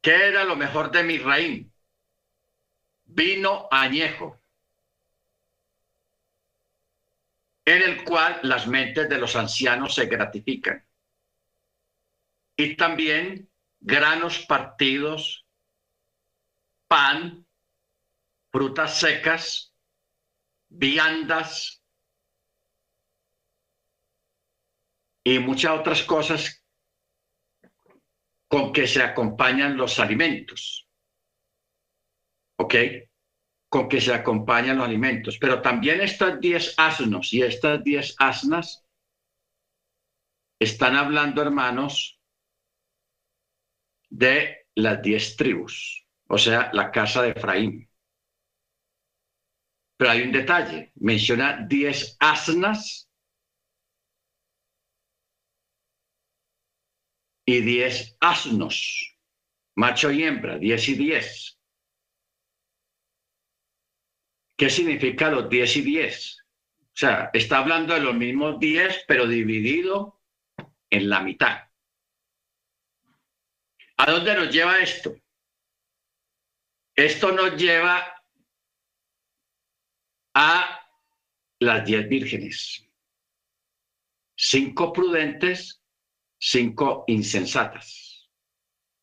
¿Qué era lo mejor de Misraín? Vino añejo, en el cual las mentes de los ancianos se gratifican. Y también granos partidos, pan, frutas secas, viandas y muchas otras cosas con que se acompañan los alimentos. ¿Ok? Con que se acompañan los alimentos. Pero también estas diez asnos y estas diez asnas están hablando, hermanos, de las diez tribus, o sea, la casa de Efraín. Pero hay un detalle, menciona diez asnas y diez asnos, macho y hembra, diez y diez. ¿Qué significa los diez y diez? O sea, está hablando de los mismos diez, pero dividido en la mitad. ¿A dónde nos lleva esto? Esto nos lleva a las diez vírgenes. Cinco prudentes, cinco insensatas.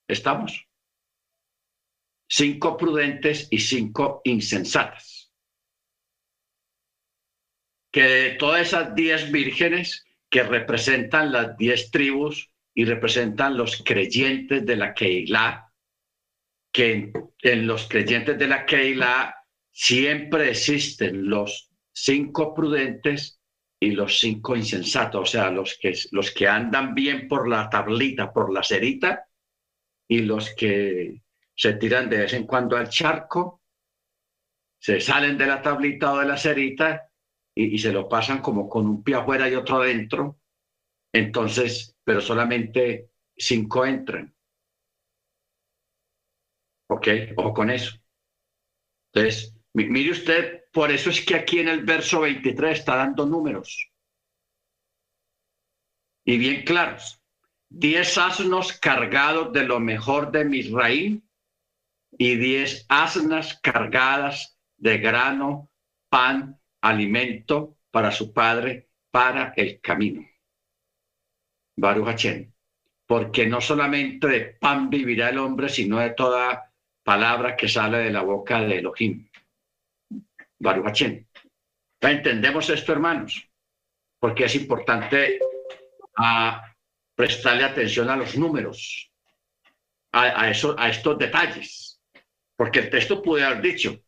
¿Estamos? Cinco prudentes y cinco insensatas. Que de todas esas diez vírgenes que representan las diez tribus y representan los creyentes de la Keilah, que en, los creyentes de la Keilah siempre existen los cinco prudentes y los cinco insensatos, o sea, los que, los que andan bien por la tablita, por la cerita, y los que se tiran de vez en cuando al charco, se salen de la tablita o de la cerita y, y se lo pasan como con un pie afuera y otro adentro. Entonces, pero solamente cinco entran. ¿Ok? Ojo con eso. Entonces, mire usted, por eso es que aquí en el verso 23 está dando números. Y bien claros. Diez asnos cargados de lo mejor de Misraín y diez asnas cargadas de grano, pan, alimento para su padre, para el camino. Baruch porque no solamente de pan vivirá el hombre, sino de toda palabra que sale de la boca de Elohim. Baruch ¿Entendemos esto, hermanos? Porque es importante a ah, prestarle atención a los números, a, eso, a estos detalles, porque el texto puede haber dicho,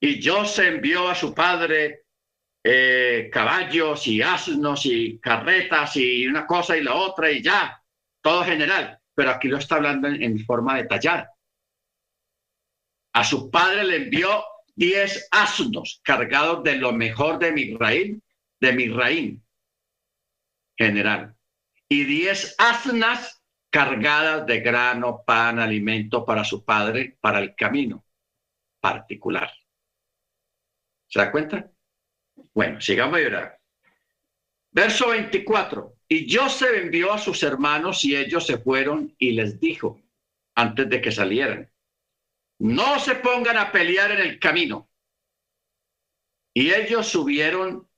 y se envió a su padre eh, caballos y asnos y carretas y una cosa y la otra y ya, todo general, pero aquí lo está hablando en, forma detallada. A su padre le envió diez asnos cargados de lo mejor de mi raíz, de mi raíz general, y diez asnas cargadas de grano, pan, alimento para su padre, para el camino particular. ¿Se da cuenta? Bueno, sigamos llorar. Verso 24. Y Joseph envió a sus hermanos y ellos se fueron y les dijo, antes de que salieran, no se pongan a pelear en el camino. Y ellos subieron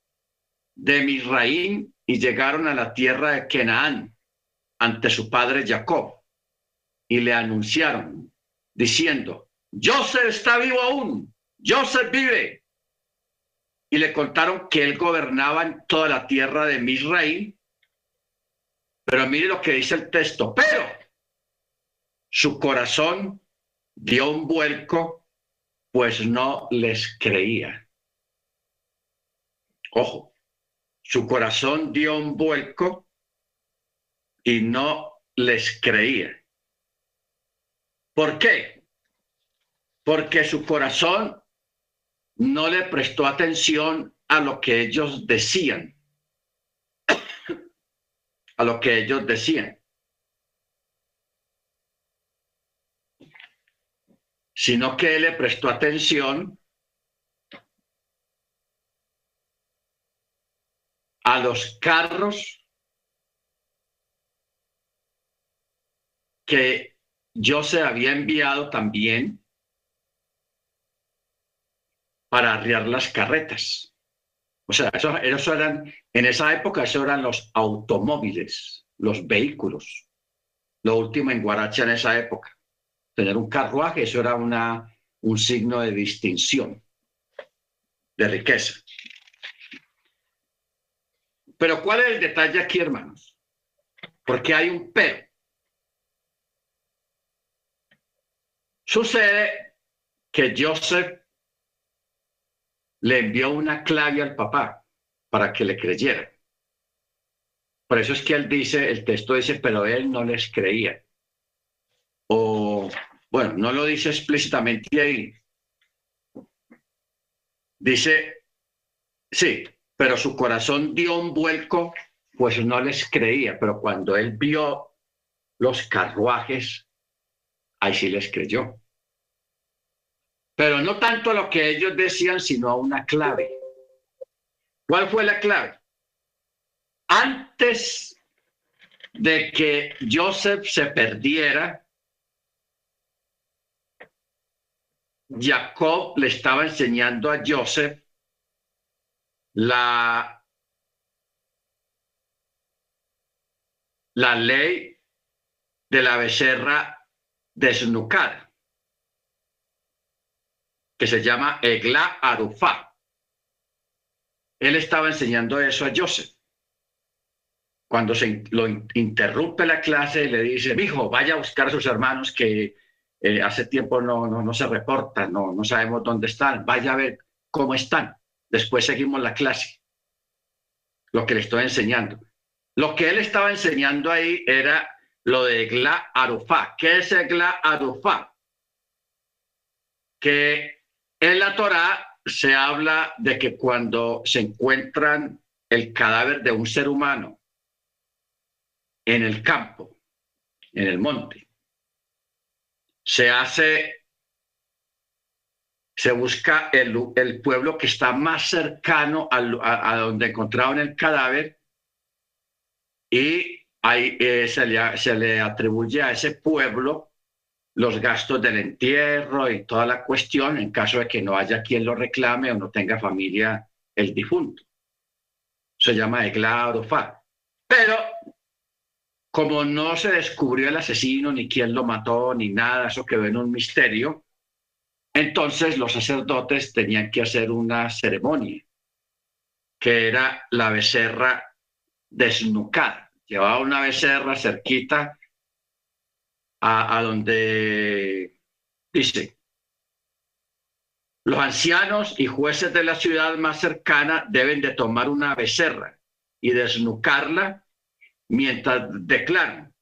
de Misraín y llegaron a la tierra de Canaán ante su padre Jacob y le anunciaron diciendo, Joseph está vivo aún, Joseph vive y le contaron que él gobernaba en toda la tierra de Misraín. Pero mire lo que dice el texto, pero su corazón dio un vuelco, pues no les creía. Ojo, su corazón dio un vuelco y no les creía. ¿Por qué? Porque su corazón no le prestó atención a lo que ellos decían, a lo que ellos decían, sino que le prestó atención a los carros que se había enviado también para arriar las carretas. O sea, eso, eso, eran, en esa época, eso eran los automóviles, los vehículos. Lo último en Guaracha en esa época. Tener un carruaje, eso era una, un signo de distinción, de riqueza. Pero ¿cuál es el detalle aquí, hermanos? Porque hay un pero. Sucede que Joseph le envió una clave al papá para que le creyera. Por eso es que él dice, el texto dice, pero él no les creía. Bueno, no lo dice explícitamente ahí. Dice, sí, pero su corazón dio un vuelco, pues no les creía, pero cuando él vio los carruajes, ahí sí les creyó. Pero no tanto lo que ellos decían, sino a una clave. ¿Cuál fue la clave? Antes de que Joseph se perdiera, Jacob le estaba enseñando a Joseph la, la ley de la becerra desnucada que se llama Egla Arufá. Él estaba enseñando eso a Joseph. Cuando se lo interrumpe la clase, le dice, hijo, vaya a buscar a sus hermanos que eh, hace tiempo no, no, no se reportan, no, no sabemos dónde están, vaya a ver cómo están. Después seguimos la clase, lo que le estoy enseñando. Lo que él estaba enseñando ahí era lo de Egla Arufá. ¿Qué es Egla Arufá? Que en la Torá se habla de que cuando se encuentran el cadáver de un ser humano en el campo, en el monte, se hace, se busca el, pueblo que está más cercano a, donde encontraron el cadáver y ahí eh, se, le, se le atribuye a ese pueblo los gastos del entierro y toda la cuestión en caso de que no haya quien lo reclame o no tenga familia el difunto. Se llama Egla Fa. Pero como no se descubrió el asesino, ni quién lo mató, ni nada, eso quedó en un misterio, entonces los sacerdotes tenían que hacer una ceremonia, que era la becerra desnucada. Llevaba una becerra cerquita a, donde dice, los ancianos y jueces de la ciudad más cercana deben de tomar una becerra y desnucarla mientras declaran,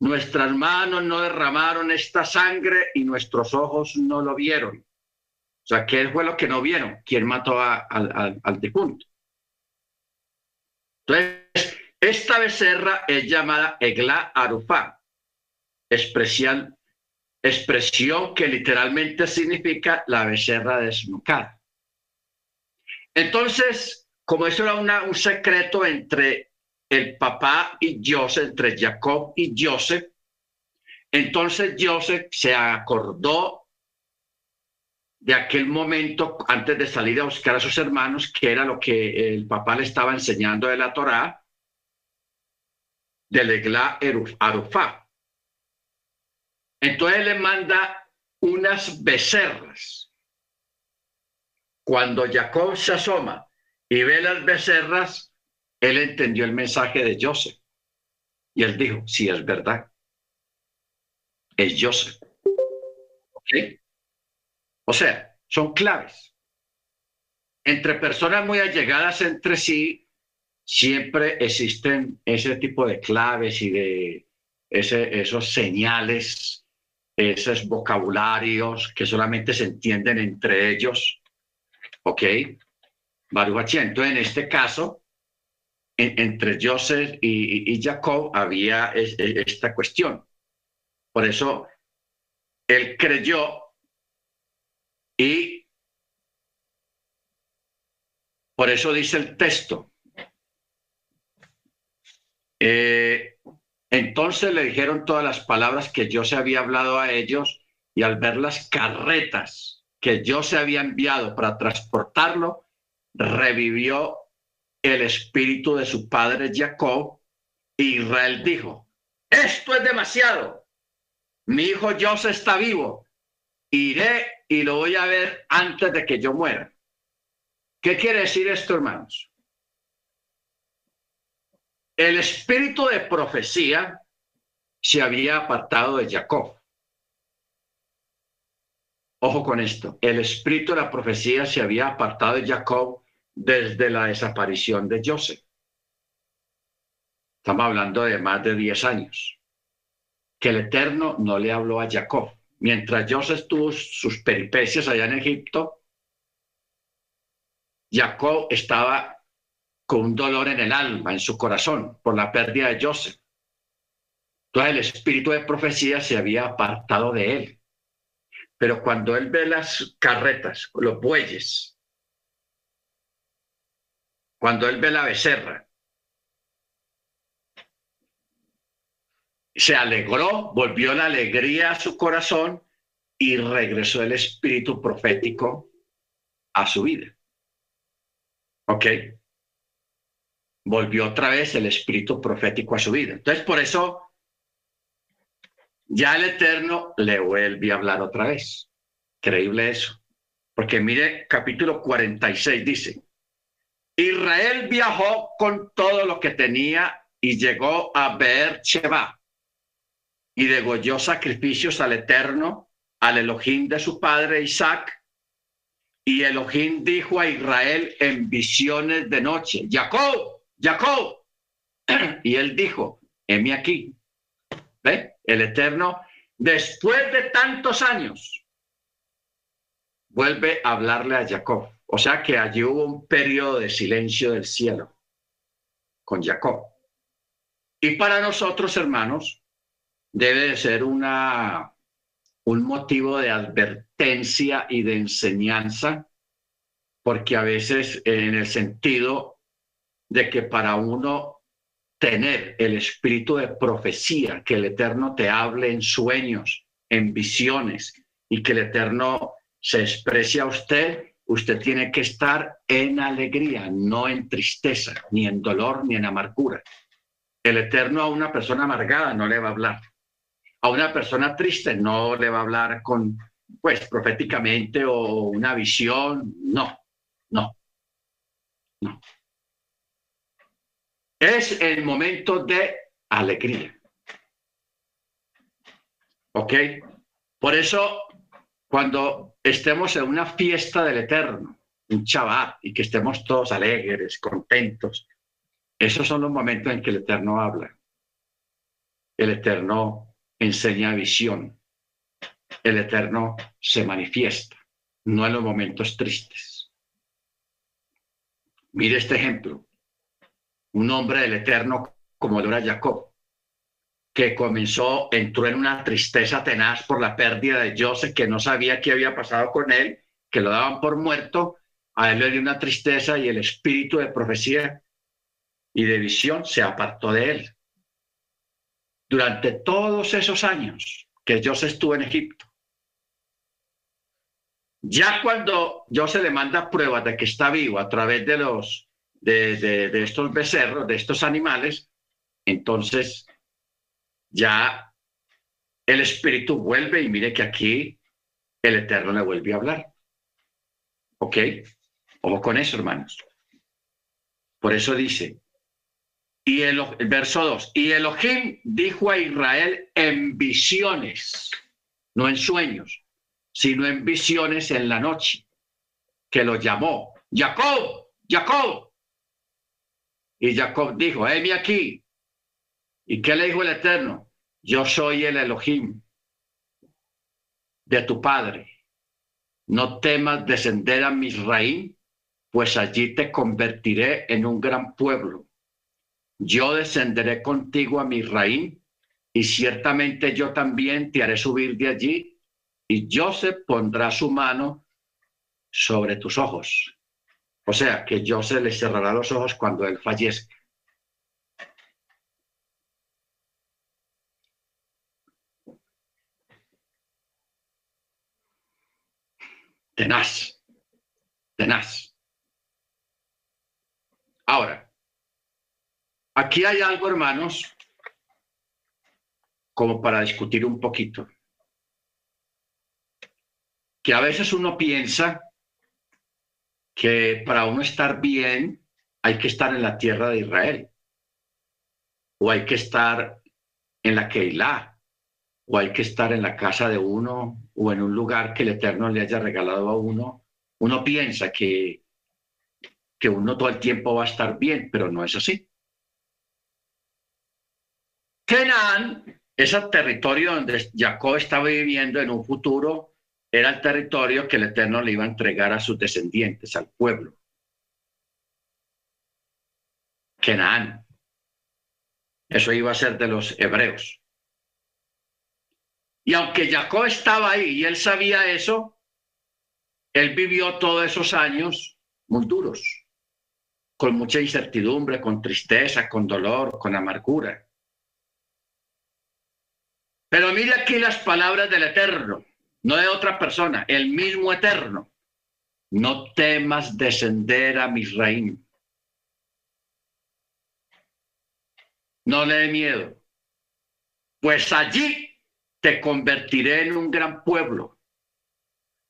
nuestras manos no derramaron esta sangre y nuestros ojos no lo vieron. O sea, ¿qué fue lo que no vieron? ¿Quién mató al, al difunto? Entonces, esta becerra es llamada Egla Arufá, expresión, expresión que literalmente significa la becerra desnucada. Entonces, como eso era un secreto entre el papá y Joseph, entre Jacob y Joseph, entonces Joseph se acordó de aquel momento antes de salir a buscar a sus hermanos, que era lo que el papá le estaba enseñando de la Torá, del Egla Arufá. Entonces le manda unas becerras. Cuando Jacob se asoma y ve las becerras, él entendió el mensaje de Joseph. Y él dijo, sí, es verdad. Es Joseph. ¿Ok? O sea, son claves. Entre personas muy allegadas entre sí, siempre existen ese tipo de claves y de ese, esos señales esos vocabularios que solamente se entienden entre ellos. ¿Ok? Baruch Entonces, en este caso, entre Joseph y, Jacob había esta cuestión. Por eso, él creyó y por eso dice el texto. Eh, Entonces le dijeron todas las palabras que yo se había hablado a ellos y al ver las carretas que yo se había enviado para transportarlo, revivió el espíritu de su padre Jacob. Israel dijo, esto es demasiado. Mi hijo José está vivo. Iré y lo voy a ver antes de que yo muera. ¿Qué quiere decir esto, hermanos? El espíritu de profecía se había apartado de Jacob. Ojo con esto, el espíritu de la profecía se había apartado de Jacob desde la desaparición de Joseph. Estamos hablando de más de 10 años. Que el Eterno no le habló a Jacob. Mientras Joseph tuvo sus peripecias allá en Egipto, Jacob estaba con un dolor en el alma, en su corazón, por la pérdida de Joseph. Entonces el espíritu de profecía se había apartado de él. Pero cuando él ve las carretas, los bueyes, cuando él ve la becerra, se alegró, volvió la alegría a su corazón y regresó el espíritu profético a su vida. ¿Ok? volvió otra vez el espíritu profético a su vida. Entonces, por eso, ya el Eterno le vuelve a hablar otra vez. Increíble eso. Porque mire, capítulo 46 dice, Israel viajó con todo lo que tenía y llegó a Beer Sheba y degolló sacrificios al Eterno, al Elohim de su padre Isaac. Y Elohim dijo a Israel en visiones de noche, Jacob, Jacob. Y él dijo, heme aquí. ¿Ve? El Eterno, después de tantos años, vuelve a hablarle a Jacob. O sea que allí hubo un periodo de silencio del cielo con Jacob. Y para nosotros, hermanos, debe de ser una, un motivo de advertencia y de enseñanza, porque a veces en el sentido de que para uno tener el espíritu de profecía, que el Eterno te hable en sueños, en visiones y que el Eterno se exprese usted, usted tiene que estar en alegría, no en tristeza, ni en dolor, ni en amargura. El Eterno a una persona amargada no le va a hablar. A una persona triste no le va a hablar con, pues, proféticamente o una visión. No, no, no es el momento de alegría. ¿Ok? Por eso, cuando estemos en una fiesta del Eterno, un Shabbat, y que estemos todos alegres, contentos, esos son los momentos en que el Eterno habla. El Eterno enseña visión. El Eterno se manifiesta, no en los momentos tristes. Mire este ejemplo un hombre del Eterno como lo era Jacob, que comenzó, entró en una tristeza tenaz por la pérdida de Joseph, que no sabía qué había pasado con él, que lo daban por muerto, a él le dio una tristeza y el espíritu de profecía y de visión se apartó de él. Durante todos esos años que Joseph estuvo en Egipto, ya cuando Joseph le manda pruebas de que está vivo a través de los de, estos becerros, de estos animales, entonces ya el espíritu vuelve y mire que aquí el Eterno le vuelve a hablar. ¿Ok? Ojo con eso, hermanos. Por eso dice, y el, verso 2, y Elohim dijo a Israel en visiones, no en sueños, sino en visiones en la noche, que lo llamó, Jacob, Jacob. Y Jacob dijo, heme aquí. ¿Y qué le dijo el Eterno? Yo soy el Elohim de tu padre. No temas descender a Misraín, pues allí te convertiré en un gran pueblo. Yo descenderé contigo a Misraín, y ciertamente yo también te haré subir de allí, y Joseph pondrá su mano sobre tus ojos. O sea, que se le cerrará los ojos cuando él fallezca. Tenaz, tenaz. Ahora, aquí hay algo, hermanos, como para discutir un poquito. Que a veces uno piensa que para uno estar bien hay que estar en la tierra de Israel, o hay que estar en la Keilah, o hay que estar en la casa de uno, o en un lugar que el Eterno le haya regalado a uno. Uno piensa que, que uno todo el tiempo va a estar bien, pero no es así. Kenan, ese territorio donde Jacob estaba viviendo en un futuro, era el territorio que el Eterno le iba a entregar a sus descendientes, al pueblo. Kenan. Eso iba a ser de los hebreos. Y aunque Jacob estaba ahí y él sabía eso, él vivió todos esos años muy duros, con mucha incertidumbre, con tristeza, con dolor, con amargura. Pero mire aquí las palabras del Eterno, no de otra persona, el mismo Eterno. No temas descender a Misraim no le dé miedo, pues allí te convertiré en un gran pueblo.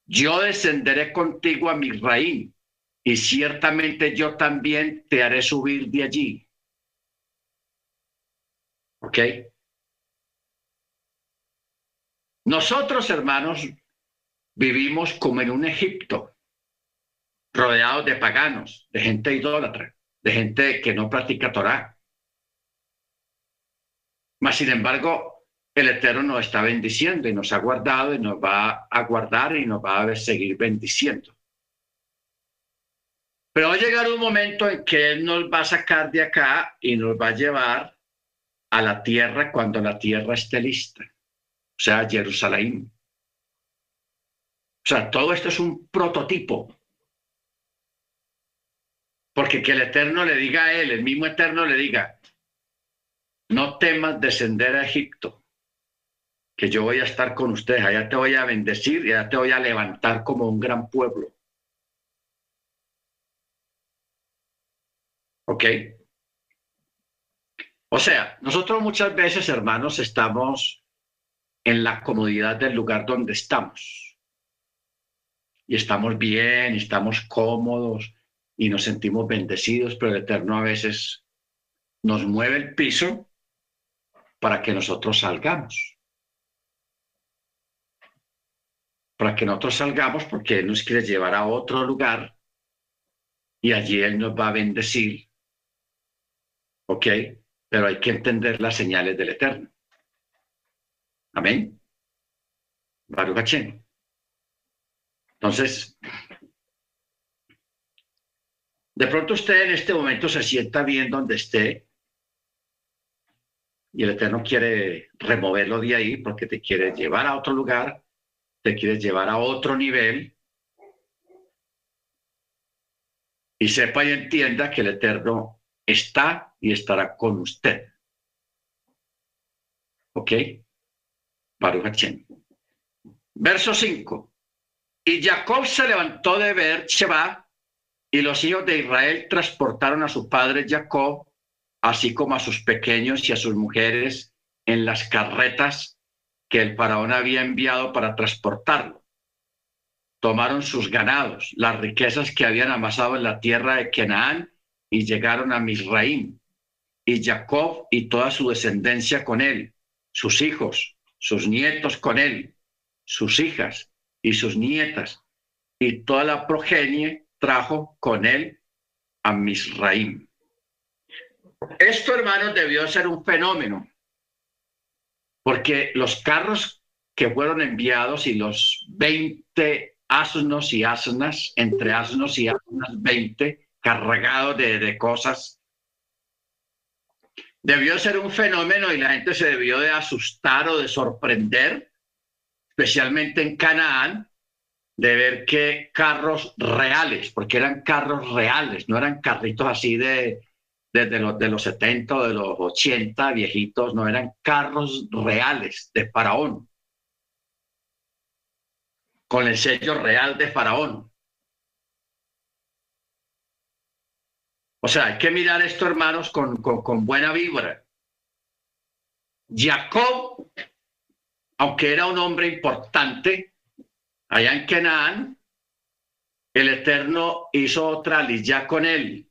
Yo descenderé contigo a mi raíz y ciertamente yo también te haré subir de allí. ¿Ok? Nosotros, hermanos, vivimos como en un Egipto, rodeados de paganos, de gente idólatra, de gente que no practica Torah. Mas, sin embargo, el Eterno nos está bendiciendo y nos ha guardado y nos va a guardar y nos va a seguir bendiciendo. Pero va a llegar un momento en que Él nos va a sacar de acá y nos va a llevar a la tierra cuando la tierra esté lista, o sea, Jerusalén. O sea, todo esto es un prototipo. Porque que el Eterno le diga a Él, el mismo Eterno le diga, no temas descender a Egipto, que yo voy a estar con ustedes, allá te voy a bendecir y allá te voy a levantar como un gran pueblo. ¿Ok? O sea, nosotros muchas veces, hermanos, estamos en la comodidad del lugar donde estamos. Y estamos bien, estamos cómodos y nos sentimos bendecidos, pero el Eterno a veces nos mueve el piso para que nosotros salgamos. Para que nosotros salgamos porque Él nos quiere llevar a otro lugar y allí Él nos va a bendecir. ¿Ok? Pero hay que entender las señales del Eterno. Amén. Baruch Entonces, de pronto usted en este momento se sienta bien donde esté y el Eterno quiere removerlo de ahí porque te quiere llevar a otro lugar, te quiere llevar a otro nivel. Y sepa y entienda que el Eterno está y estará con usted. ¿Ok? Baruch Verso 5. Y Jacob se levantó de ver Sheba y los hijos de Israel transportaron a su padre Jacob así como a sus pequeños y a sus mujeres en las carretas que el faraón había enviado para transportarlo. Tomaron sus ganados, las riquezas que habían amasado en la tierra de Canaán y llegaron a Misraim. Y Jacob y toda su descendencia con él, sus hijos, sus nietos con él, sus hijas y sus nietas, y toda la progenie trajo con él a Misraim. Esto, hermanos, debió ser un fenómeno, porque los carros que fueron enviados y los 20 asnos y asnas, entre asnos y asnas 20, cargados de, de cosas, debió ser un fenómeno y la gente se debió de asustar o de sorprender, especialmente en Canaán, de ver que carros reales, porque eran carros reales, no eran carritos así de, desde los, de los 70 o de los 80 viejitos, no eran carros reales de faraón. con el sello real de Faraón. O sea, hay que mirar esto, hermanos, con, con buena vibra. Jacob, aunque era un hombre importante, allá en Canaán, el Eterno hizo otra lilla con él.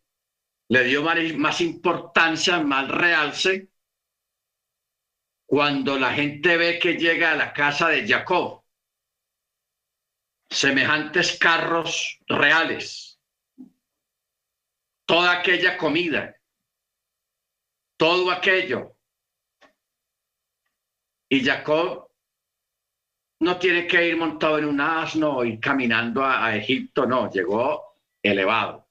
Le dio más importancia, más realce, cuando la gente ve que llega a la casa de Jacob semejantes carros reales, toda aquella comida, todo aquello. Y Jacob no tiene que ir montado en un asno y caminando a, Egipto, no, llegó elevado.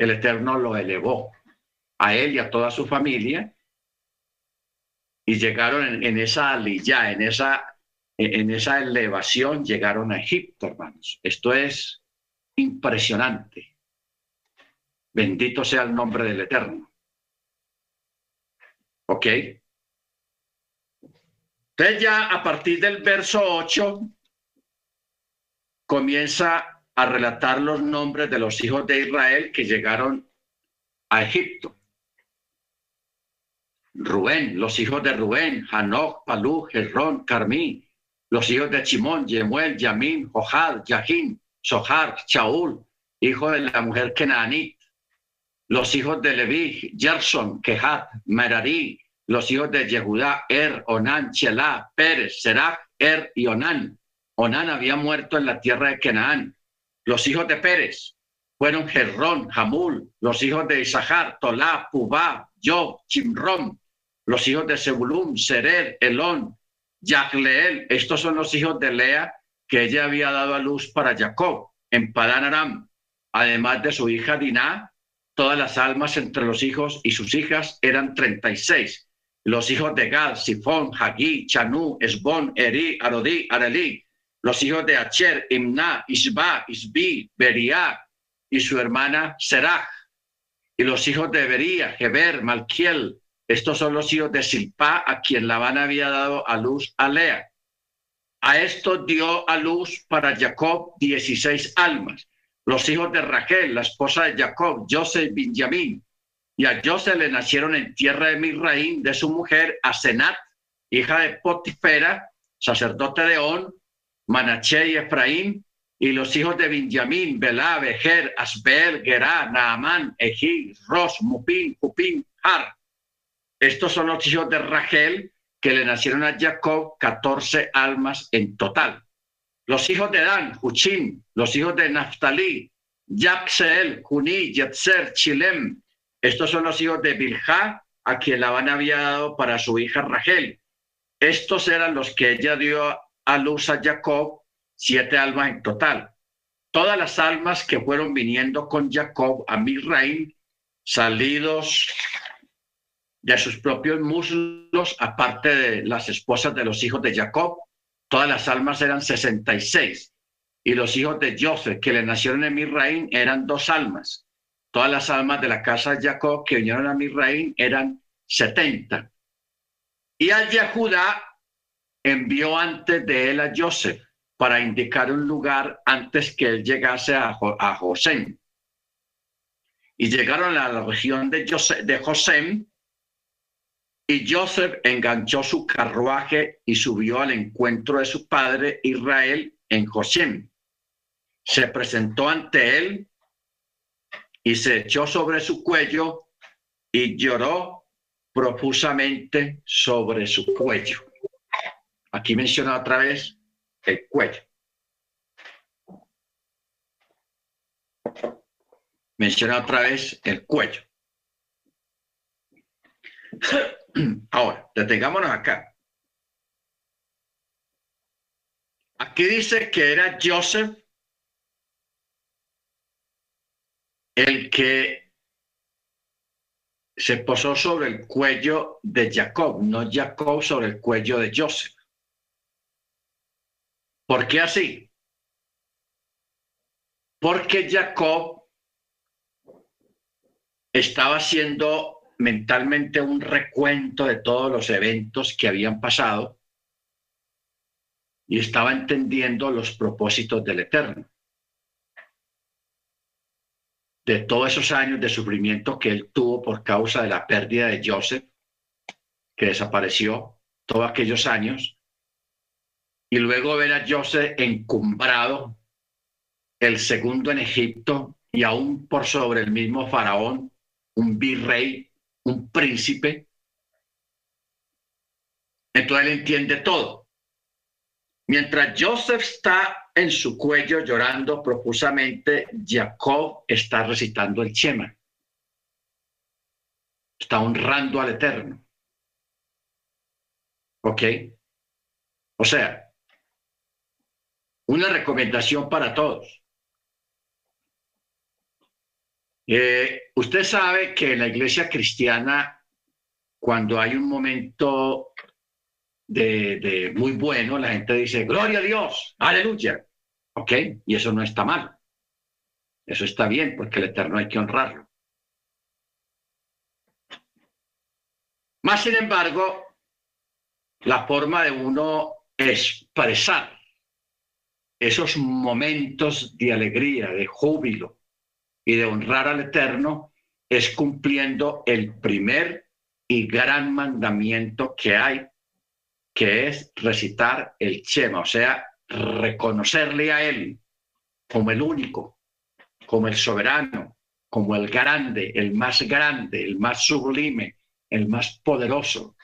El Eterno lo elevó a él y a toda su familia y llegaron en, esa aliyah, en esa, en esa elevación, llegaron a Egipto, hermanos. Esto es impresionante. Bendito sea el nombre del Eterno. ¿Ok? Entonces ya a partir del verso 8 comienza a relatar los nombres de los hijos de Israel que llegaron a Egipto. Rubén, los hijos de Rubén, Hanok, Palú, Jerrón, Carmí, los hijos de Chimón, Yemuel, Yamín, Johad, Yahin, Sohar, Chaul, hijo de la mujer Kenaanit, los hijos de Leví, Gerson, Kehat, Merari, los hijos de Yehudá, Er, Onán, Chelá, Pérez, Serach, Er y Onán. Onán había muerto en la tierra de Canaán. Los hijos de Pérez fueron Jerrón, Hamul, los hijos de Isahar, Tolá, Pubá, Job, Chimrón, los hijos de Zebulún, Sered, Elón, Yacleel. Estos son los hijos de Lea que ella había dado a luz para Jacob en Padán Aram, además de su hija Diná, todas las almas entre los hijos y sus hijas eran 36 los hijos de Gad, Sifón, Hagí, Chanú, Esbón, Eri, Arodí, Arelí, los hijos de Acher, Imna, Isba, Isbi, Beria y su hermana Serach, y los hijos de Bería, Geber, Malquiel, estos son los hijos de Silpa, a quien Labán había dado a luz a Lea. A esto dio a luz para Jacob dieciséis almas. Los hijos de Rachel, la esposa de Jacob, Joseph, Benjamín, y a José le nacieron en tierra de Misraín de su mujer Asenat, hija de Potifera, sacerdote de On, Manaché y Efraín, y los hijos de Benjamín, Belá, Bejer, Asbel, Gerá, Naamán, Ejí, Ros, Mupín, Cupín, Har. Estos son los hijos de Rachel que le nacieron a Jacob, 14 almas en total. Los hijos de Dan, Huchín, los hijos de Naftali, Yapseel, Juní, Yetzer, Chilem, estos son los hijos de Bilha, a quien Labán había dado para su hija Rachel. Estos eran los que ella dio a luz a Jacob, siete almas en total. Todas las almas que fueron viniendo con Jacob a Misraim, salidos de sus propios muslos, aparte de las esposas de los hijos de Jacob, todas las almas eran 66. Y los hijos de Joseph, que le nacieron en Misraim, eran dos almas. Todas las almas de la casa de Jacob que vinieron a Misraín eran 70. Y al Yehudá envió antes de él a Joseph para indicar un lugar antes que él llegase a, a José. Y llegaron a la región de, José, de José y Joseph enganchó su carruaje y subió al encuentro de su padre Israel en José. Se presentó ante él y se echó sobre su cuello y lloró profusamente sobre su cuello. Aquí menciona otra vez el cuello. Menciona otra vez el cuello. Ahora, detengámonos acá. Aquí dice que era Joseph el que se posó sobre el cuello de Jacob, no Jacob sobre el cuello de Joseph. ¿Por qué así? Porque Jacob estaba haciendo mentalmente un recuento de todos los eventos que habían pasado y estaba entendiendo los propósitos del Eterno. De todos esos años de sufrimiento que él tuvo por causa de la pérdida de Joseph, que desapareció todos aquellos años, y luego ver a Joseph encumbrado, el segundo en Egipto, y aún por sobre el mismo faraón, un virrey, un príncipe. Entonces él entiende todo. Mientras Joseph está en su cuello llorando profusamente, Jacob está recitando el Shema. Está honrando al Eterno. ¿Ok? O sea, una recomendación para todos. Eh, usted sabe que en la iglesia cristiana, cuando hay un momento de, muy bueno, la gente dice, gloria a Dios, aleluya. ¿Ok? Y eso no está mal. Eso está bien porque el Eterno hay que honrarlo. Más sin embargo, la forma de uno expresar esos momentos de alegría, de júbilo y de honrar al Eterno es cumpliendo el primer y gran mandamiento que hay que es recitar el Chema, o sea, reconocerle a Él como el único, como el soberano, como el grande, el más grande, el más sublime, el más poderoso.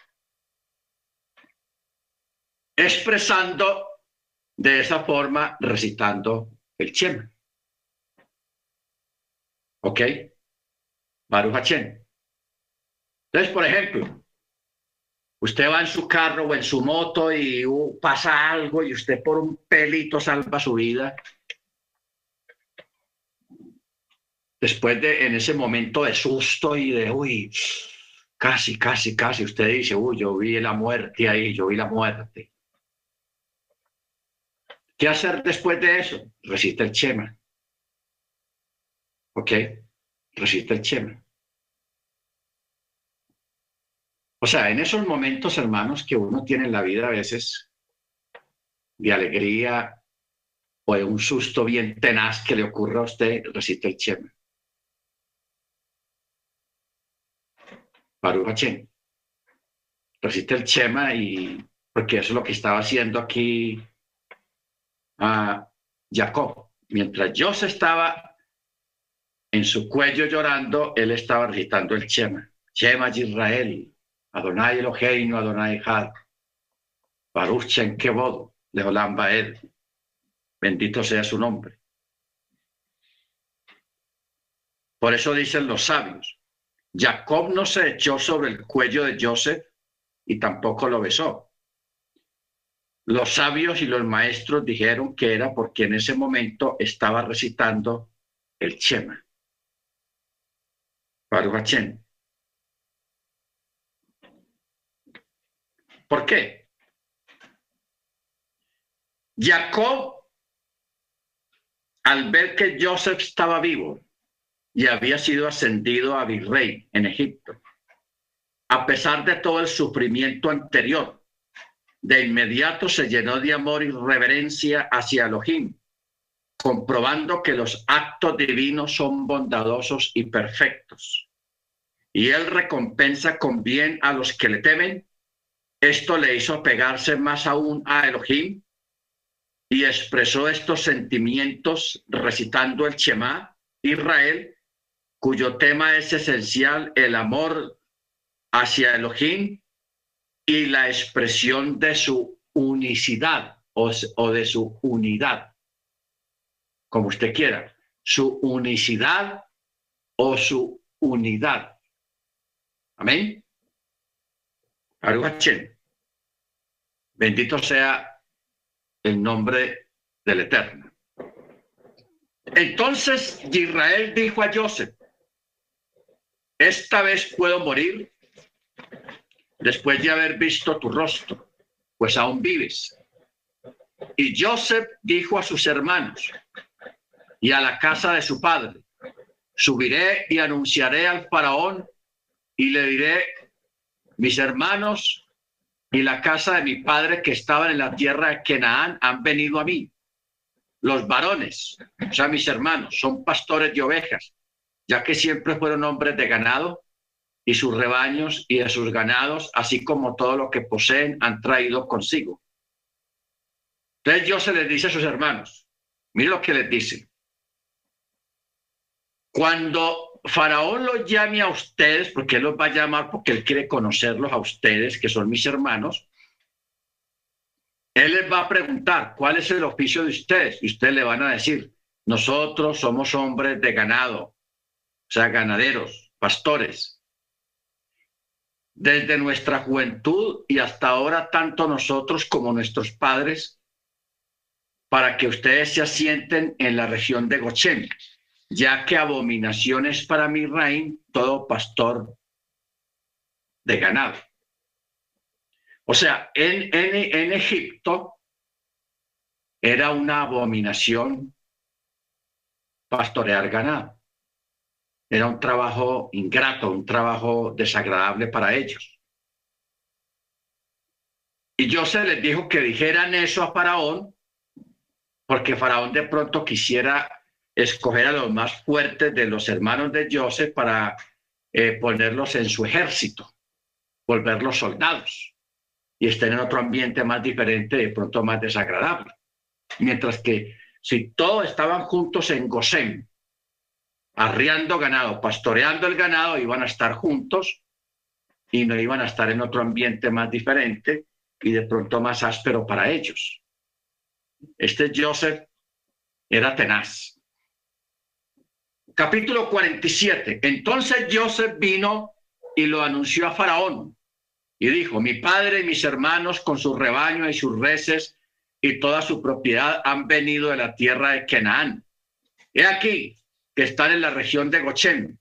Expresando de esa forma, recitando el Chema. ¿Ok? Baruch Hashem. Entonces, por ejemplo, Usted va en su carro o en su moto y pasa algo y usted por un pelito salva su vida. Después de, en ese momento de susto y de, uy, casi, casi, casi, usted dice, uy, yo vi la muerte ahí, yo vi la muerte. ¿Qué hacer después de eso? Resiste el chema. ¿Ok? Resiste el chema. O sea, en esos momentos, hermanos, que uno tiene en la vida a veces de alegría o de un susto bien tenaz que le ocurra a usted, recite el Chema. Baruch Recite el Chema y porque eso es lo que estaba haciendo aquí a Jacob. Mientras José estaba en su cuello llorando, él estaba recitando el Chema. Chema Israel, Adonai Eloheinu, Adonai Had, Baruch Shem Kevod, Leolam Baed, bendito sea su nombre. Por eso dicen los sabios, Jacob no se echó sobre el cuello de Joseph y tampoco lo besó. Los sabios y los maestros dijeron que era porque en ese momento estaba recitando el Shema. Baruch ¿Por qué? Jacob, al ver que Joseph estaba vivo y había sido ascendido a virrey en Egipto, a pesar de todo el sufrimiento anterior, de inmediato se llenó de amor y reverencia hacia Elohim, comprobando que los actos divinos son bondadosos y perfectos. Y él recompensa con bien a los que le temen esto le hizo pegarse más aún a Elohim y expresó estos sentimientos recitando el Shema Israel, cuyo tema es esencial, el amor hacia Elohim y la expresión de su unicidad o, o de su unidad, como usted quiera, su unicidad o su unidad. Amén. Bendito sea el nombre del Eterno. Entonces Israel dijo a Joseph, esta vez puedo morir después de haber visto tu rostro, pues aún vives. Y Joseph dijo a sus hermanos y a la casa de su padre, subiré y anunciaré al faraón y le diré, mis hermanos y la casa de mi padre que estaban en la tierra de Kenaán han venido a mí. Los varones, o sea, mis hermanos, son pastores de ovejas, ya que siempre fueron hombres de ganado y sus rebaños y de sus ganados, así como todo lo que poseen, han traído consigo. Entonces Dios se les dice a sus hermanos, mire lo que les dice. Cuando Faraón los llame a ustedes, porque él los va a llamar porque él quiere conocerlos a ustedes, que son mis hermanos, él les va a preguntar cuál es el oficio de ustedes y ustedes le van a decir, nosotros somos hombres de ganado, o sea, ganaderos, pastores. Desde nuestra juventud y hasta ahora, tanto nosotros como nuestros padres, para que ustedes se asienten en la región de Goshen ya que abominación es para mi reino todo pastor de ganado. O sea, en, en, Egipto era una abominación pastorear ganado. Era un trabajo ingrato, un trabajo desagradable para ellos. Y se les dijo que dijeran eso a Faraón, porque Faraón de pronto quisiera escoger a los más fuertes de los hermanos de Joseph para eh, ponerlos en su ejército, volverlos soldados y estén en otro ambiente más diferente, de pronto más desagradable. Mientras que si todos estaban juntos en Gosén, arriando ganado, pastoreando el ganado, iban a estar juntos y no iban a estar en otro ambiente más diferente y de pronto más áspero para ellos. Este Joseph era tenaz capítulo 47. Entonces Joseph vino y lo anunció a Faraón y dijo, mi padre y mis hermanos con su rebaño y sus reses y toda su propiedad han venido de la tierra de Canaán. He aquí que están en la región de Goshen.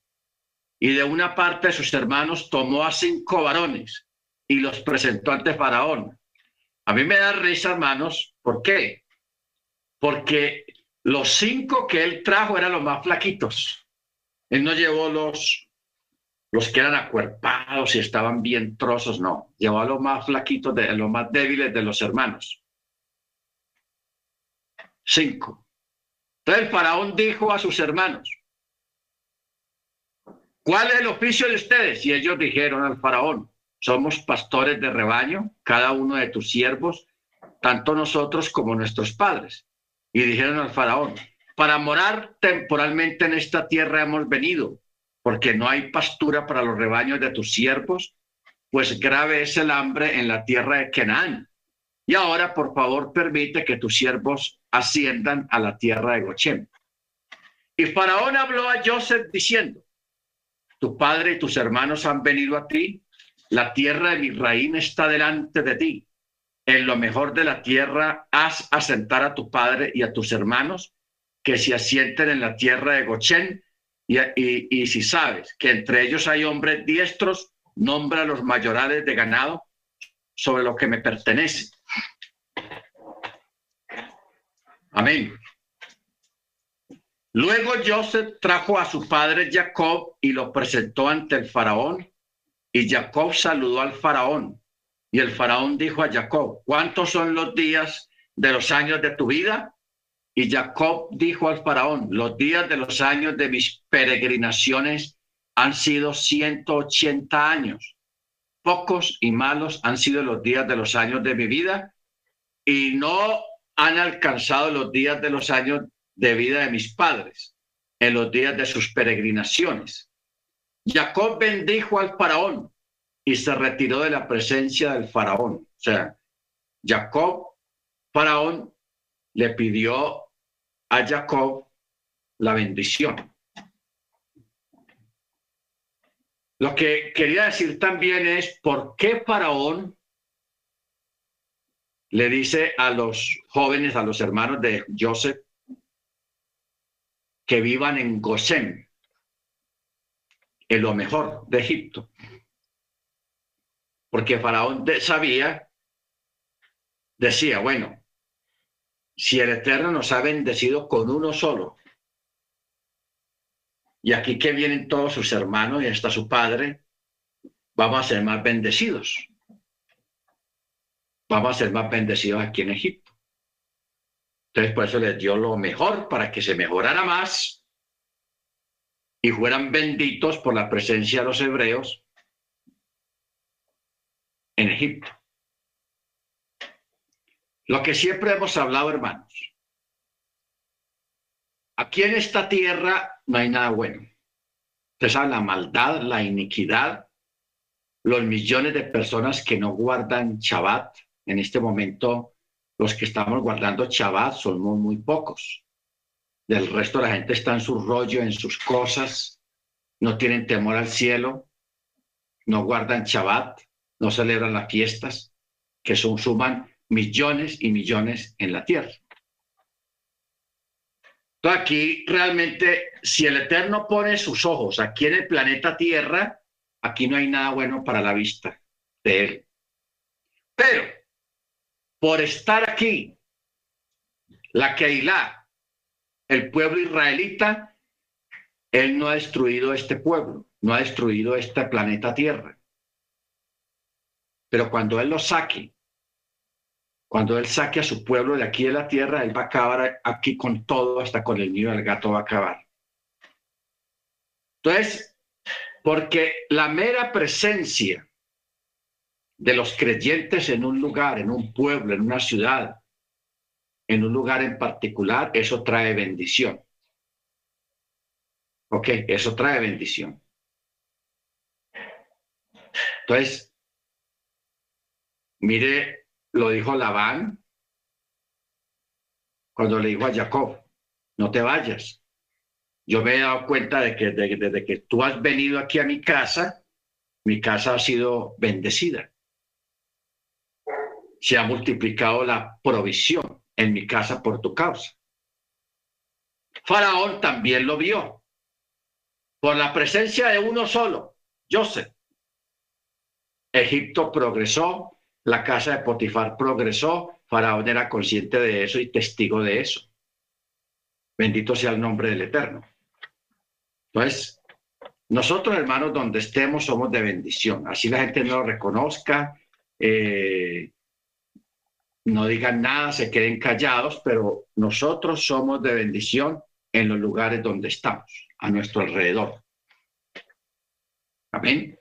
Y de una parte de sus hermanos tomó a cinco varones y los presentó ante Faraón. A mí me da risa, hermanos. ¿Por qué? Porque los cinco que él trajo eran los más flaquitos. Él no llevó los, los que eran acuerpados y estaban bien trozos, no. Llevó a los más flaquitos, de, los más débiles de los hermanos. Cinco. Entonces el faraón dijo a sus hermanos, ¿cuál es el oficio de ustedes? Y ellos dijeron al faraón, somos pastores de rebaño, cada uno de tus siervos, tanto nosotros como nuestros padres y dijeron al faraón, para morar temporalmente en esta tierra hemos venido, porque no hay pastura para los rebaños de tus siervos, pues grave es el hambre en la tierra de Canaán. Y ahora, por favor, permite que tus siervos asciendan a la tierra de Gochem. Y Faraón habló a Joseph diciendo, tu padre y tus hermanos han venido a ti, la tierra de mi reina está delante de ti en lo mejor de la tierra, haz asentar a tu padre y a tus hermanos que se asienten en la tierra de Gochen, y, y, si sabes que entre ellos hay hombres diestros, nombra a los mayorales de ganado sobre lo que me pertenece. Amén. Luego Joseph trajo a su padre Jacob y lo presentó ante el faraón, y Jacob saludó al faraón y el faraón dijo a Jacob, ¿cuántos son los días de los años de tu vida? Y Jacob dijo al faraón, los días de los años de mis peregrinaciones han sido 180 años. Pocos y malos han sido los días de los años de mi vida y no han alcanzado los días de los años de vida de mis padres en los días de sus peregrinaciones. Jacob bendijo al faraón y se retiró de la presencia del faraón. O sea, Jacob, faraón, le pidió a Jacob la bendición. Lo que quería decir también es por qué faraón le dice a los jóvenes, a los hermanos de Joseph, que vivan en Gosén, en lo mejor de Egipto porque Faraón sabía, decía, bueno, si el Eterno nos ha bendecido con uno solo, y aquí que vienen todos sus hermanos y hasta su padre, vamos a ser más bendecidos. Vamos a ser más bendecidos aquí en Egipto. Entonces, por eso les dio lo mejor para que se mejorara más y fueran benditos por la presencia de los hebreos en Egipto. Lo que siempre hemos hablado, hermanos. Aquí en esta tierra no hay nada bueno. Ustedes saben la maldad, la iniquidad, los millones de personas que no guardan Shabbat. En este momento, los que estamos guardando Shabbat somos muy pocos. Del resto, la gente está en su rollo, en sus cosas, no tienen temor al cielo, no guardan Shabbat, no celebran las fiestas, que son, suman millones y millones en la tierra. Entonces aquí realmente, si el Eterno pone sus ojos aquí en el planeta Tierra, aquí no hay nada bueno para la vista de Él. Pero por estar aquí, la Keilah, el pueblo israelita, Él no ha destruido este pueblo, no ha destruido este planeta Tierra. Pero cuando Él lo saque cuando Él saque a su pueblo de aquí de la tierra, Él va a acabar aquí con todo, hasta con el niño del gato va a acabar. Entonces, porque la mera presencia de los creyentes en un lugar, en un pueblo, en una ciudad, en un lugar en particular, eso trae bendición. Ok, eso trae bendición. Entonces, mire lo dijo Labán cuando le dijo a Jacob, no te vayas. Yo me he dado cuenta de que desde que tú has venido aquí a mi casa, mi casa ha sido bendecida. Se ha multiplicado la provisión en mi casa por tu causa. Faraón también lo vio. Por la presencia de uno solo, Joseph. Egipto progresó, la casa de Potifar progresó, Faraón era consciente de eso y testigo de eso. Bendito sea el nombre del Eterno. Entonces, nosotros, hermanos, donde estemos, somos de bendición. Así la gente no lo reconozca, eh, no digan nada, se queden callados, pero nosotros somos de bendición en los lugares donde estamos, a nuestro alrededor. Amén.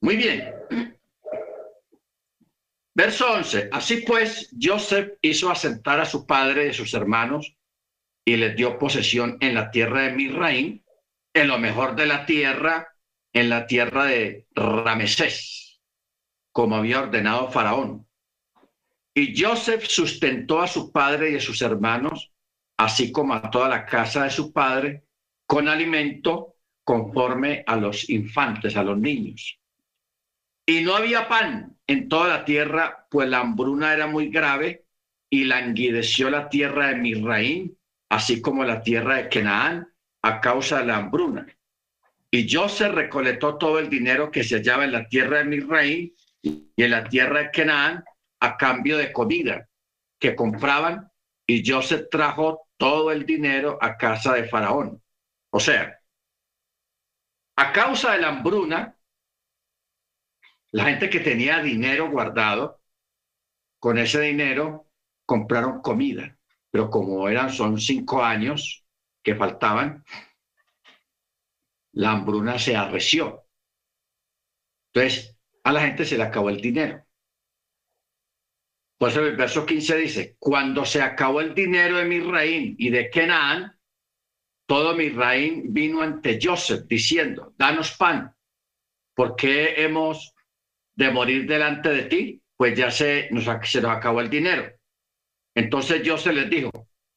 Muy bien. Verso 11. Así pues, Joseph hizo asentar a su padre y a sus hermanos y les dio posesión en la tierra de Misraín, en lo mejor de la tierra, en la tierra de Ramesés, como había ordenado Faraón. Y Joseph sustentó a su padre y a sus hermanos, así como a toda la casa de su padre, con alimento conforme a los infantes, a los niños. Y no había pan en toda la tierra, pues la hambruna era muy grave y languideció la tierra de Misraín, así como la tierra de Canaán, a causa de la hambruna. Y José recolectó todo el dinero que se hallaba en la tierra de Misraín y en la tierra de Canaán a cambio de comida que compraban, y José trajo todo el dinero a casa de Faraón. O sea, a causa de la hambruna, la gente que tenía dinero guardado, con ese dinero compraron comida, pero como eran, son cinco años que faltaban, la hambruna se arreció. Entonces, a la gente se le acabó el dinero. Por eso el verso 15 dice, cuando se acabó el dinero de Misraín y de Kenan, todo Misraín vino ante Joseph diciendo, danos pan, porque hemos de morir delante de ti, pues ya se nos, se nos acabó el dinero. Entonces yo se les dijo,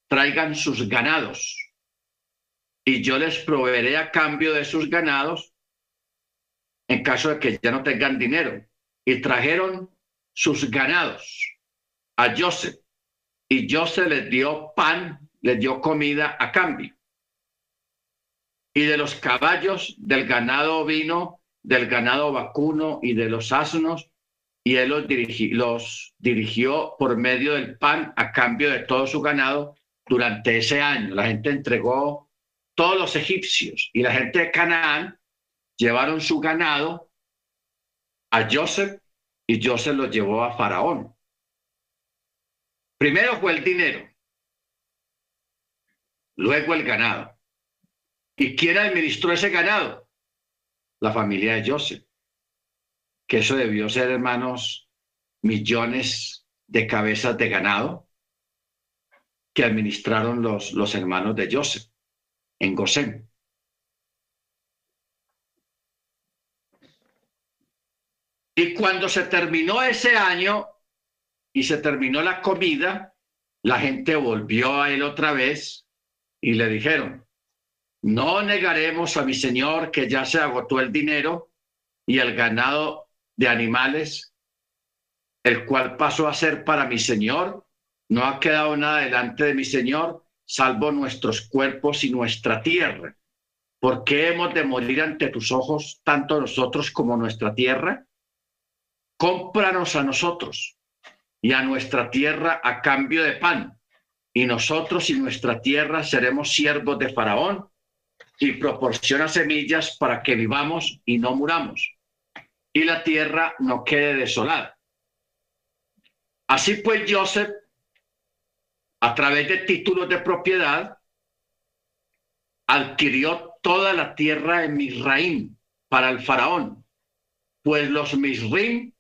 traigan sus ganados y yo les proveeré a cambio de sus ganados en caso de que ya no tengan dinero. Y trajeron sus ganados a Joseph y Joseph les dio pan, les dio comida a cambio. Y de los caballos del ganado vino del ganado vacuno y de los asnos, y él los, los dirigió por medio del pan a cambio de todo su ganado durante ese año. La gente entregó todos los egipcios y la gente de Canaán llevaron su ganado a Joseph y Joseph los llevó a Faraón. Primero fue el dinero, luego el ganado. ¿Y quién administró ese ganado? La familia de Joseph. Que eso debió ser, hermanos, millones de cabezas de ganado que administraron los, los hermanos de Joseph en Gosén. Y cuando se terminó ese año y se terminó la comida, la gente volvió a él otra vez y le dijeron, no negaremos a mi señor que ya se agotó el dinero y el ganado de animales, el cual pasó a ser para mi señor. No ha quedado nada delante de mi señor, salvo nuestros cuerpos y nuestra tierra. ¿Por qué hemos de morir ante tus ojos, tanto nosotros como nuestra tierra? Cómpranos a nosotros y a nuestra tierra a cambio de pan, y nosotros y nuestra tierra seremos siervos de Faraón y proporciona semillas para que vivamos y no muramos, y la tierra no quede desolada. Así pues, Joseph, a través de títulos de propiedad, adquirió toda la tierra en Misraim para el faraón, pues los Misraim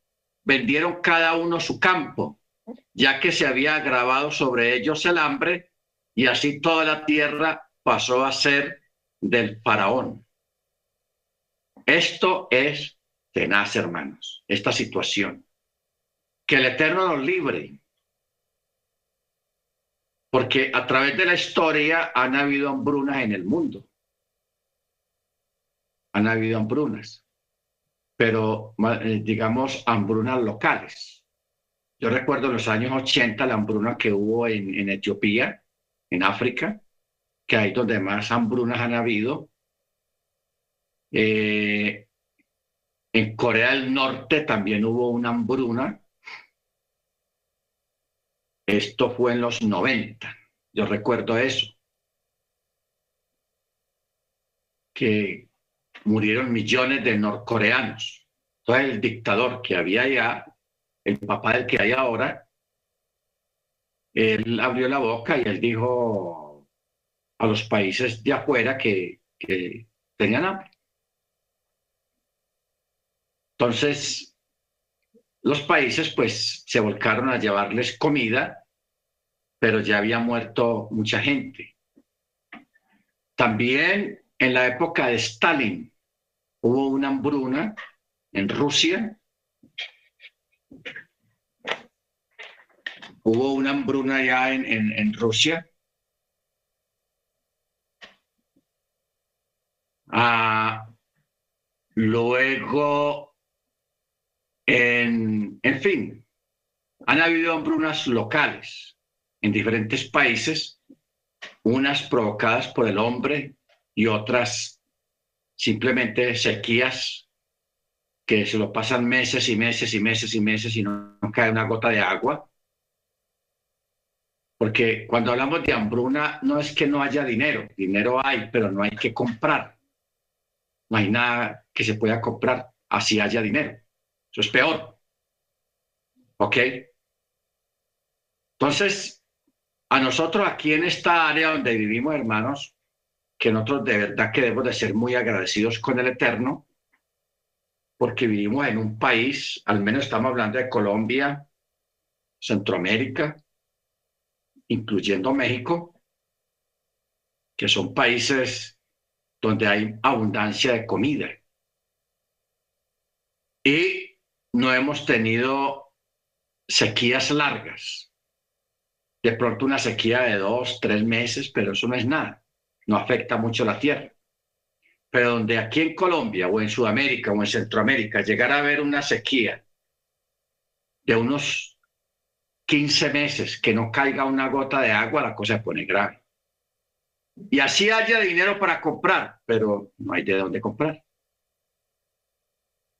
vendieron cada uno su campo, ya que se había agravado sobre ellos el hambre, y así toda la tierra pasó a ser del faraón. Esto es tenaz, hermanos, esta situación. Que el Eterno nos libre. Porque a través de la historia han habido hambrunas en el mundo. Han habido hambrunas. Pero, eh, digamos, hambrunas locales. Yo recuerdo en los años 80 la hambruna que hubo en, en Etiopía, en África, que hay donde más hambrunas han habido. Eh, en Corea del Norte también hubo una hambruna. Esto fue en los 90. Yo recuerdo eso. Que murieron millones de norcoreanos. Entonces el dictador que había allá, el papá del que hay ahora, él abrió la boca y él dijo, a los países de afuera que, que tengan hambre. Entonces, los países pues se volcaron a llevarles comida, pero ya había muerto mucha gente. También en la época de Stalin hubo una hambruna en Rusia. Hubo una hambruna ya en, en Rusia Ah, luego, en, en fin, han habido hambrunas locales en diferentes países, unas provocadas por el hombre y otras simplemente sequías que se lo pasan meses y meses y meses y meses y no, no cae una gota de agua. Porque cuando hablamos de hambruna no es que no haya dinero, dinero hay, pero no hay que comprar no hay nada que se pueda comprar, así haya dinero. Eso es peor. ¿Ok? Entonces, a nosotros aquí en esta área donde vivimos, hermanos, que nosotros de verdad que debemos de ser muy agradecidos con el Eterno, porque vivimos en un país, al menos estamos hablando de Colombia, Centroamérica, incluyendo México, que son países donde hay abundancia de comida. Y no hemos tenido sequías largas. De pronto una sequía de dos, tres meses, pero eso no es nada. No afecta mucho la tierra. Pero donde aquí en Colombia o en Sudamérica o en Centroamérica llegara a haber una sequía de unos 15 meses que no caiga una gota de agua, la cosa se pone grave. Y así haya dinero para comprar, pero no hay de dónde comprar.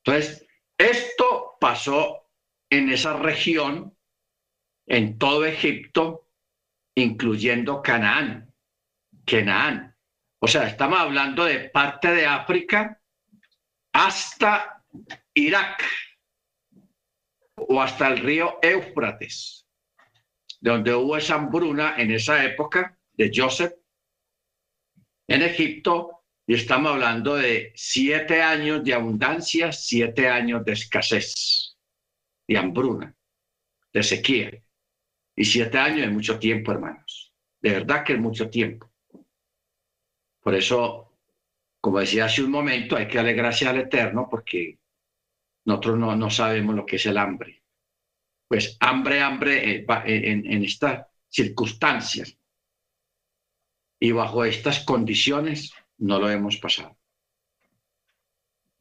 Entonces, esto pasó en esa región, en todo Egipto, incluyendo Canaán. Canaán. O sea, estamos hablando de parte de África hasta Irak. o hasta el río Éufrates, donde hubo esa hambruna en esa época de Joseph en Egipto, y estamos hablando de siete años de abundancia, siete años de escasez, de hambruna, de sequía. Y siete años es mucho tiempo, hermanos. De verdad que es mucho tiempo. Por eso, como decía hace un momento, hay que darle gracias al Eterno porque nosotros no, no sabemos lo que es el hambre. Pues hambre, hambre eh, en, en estas circunstancias y bajo estas condiciones no lo hemos pasado.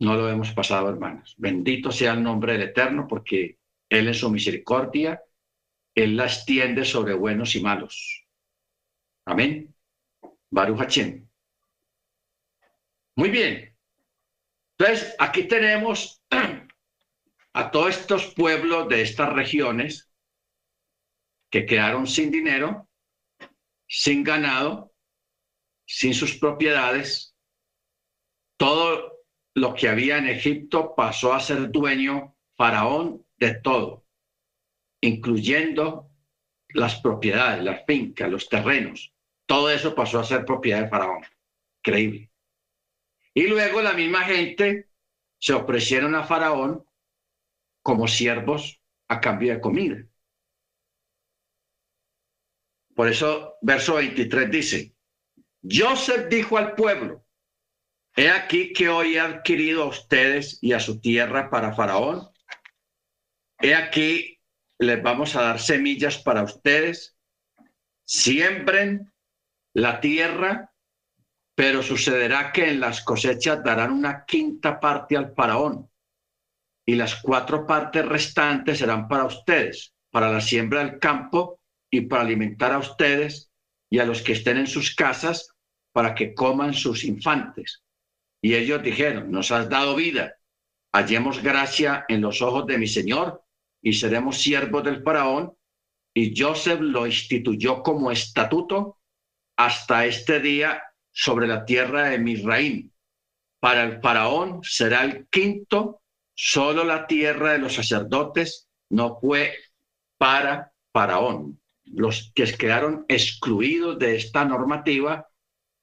No lo hemos pasado, hermanos. Bendito sea el nombre del Eterno, porque Él en su misericordia, Él la extiende sobre buenos y malos. Amén. Baruch Hachem. Muy bien. Entonces, aquí tenemos a todos estos pueblos de estas regiones que quedaron sin dinero, sin ganado, sin sus propiedades, todo lo que había en Egipto pasó a ser dueño faraón de todo, incluyendo las propiedades, las fincas, los terrenos. Todo eso pasó a ser propiedad de faraón. Increíble. Y luego la misma gente se ofrecieron a faraón como siervos a cambio de comida. Por eso, verso 23 dice, Joseph dijo al pueblo, he aquí que hoy he adquirido a ustedes y a su tierra para Faraón. He aquí les vamos a dar semillas para ustedes. Siembren la tierra, pero sucederá que en las cosechas darán una quinta parte al faraón y las cuatro partes restantes serán para ustedes, para la siembra del campo y para alimentar a ustedes y a los que estén en sus casas para que coman sus infantes. Y ellos dijeron, nos has dado vida, hallemos gracia en los ojos de mi Señor y seremos siervos del faraón. Y Joseph lo instituyó como estatuto hasta este día sobre la tierra de Misraim. Para el faraón será el quinto, solo la tierra de los sacerdotes no fue para faraón los que quedaron excluidos de esta normativa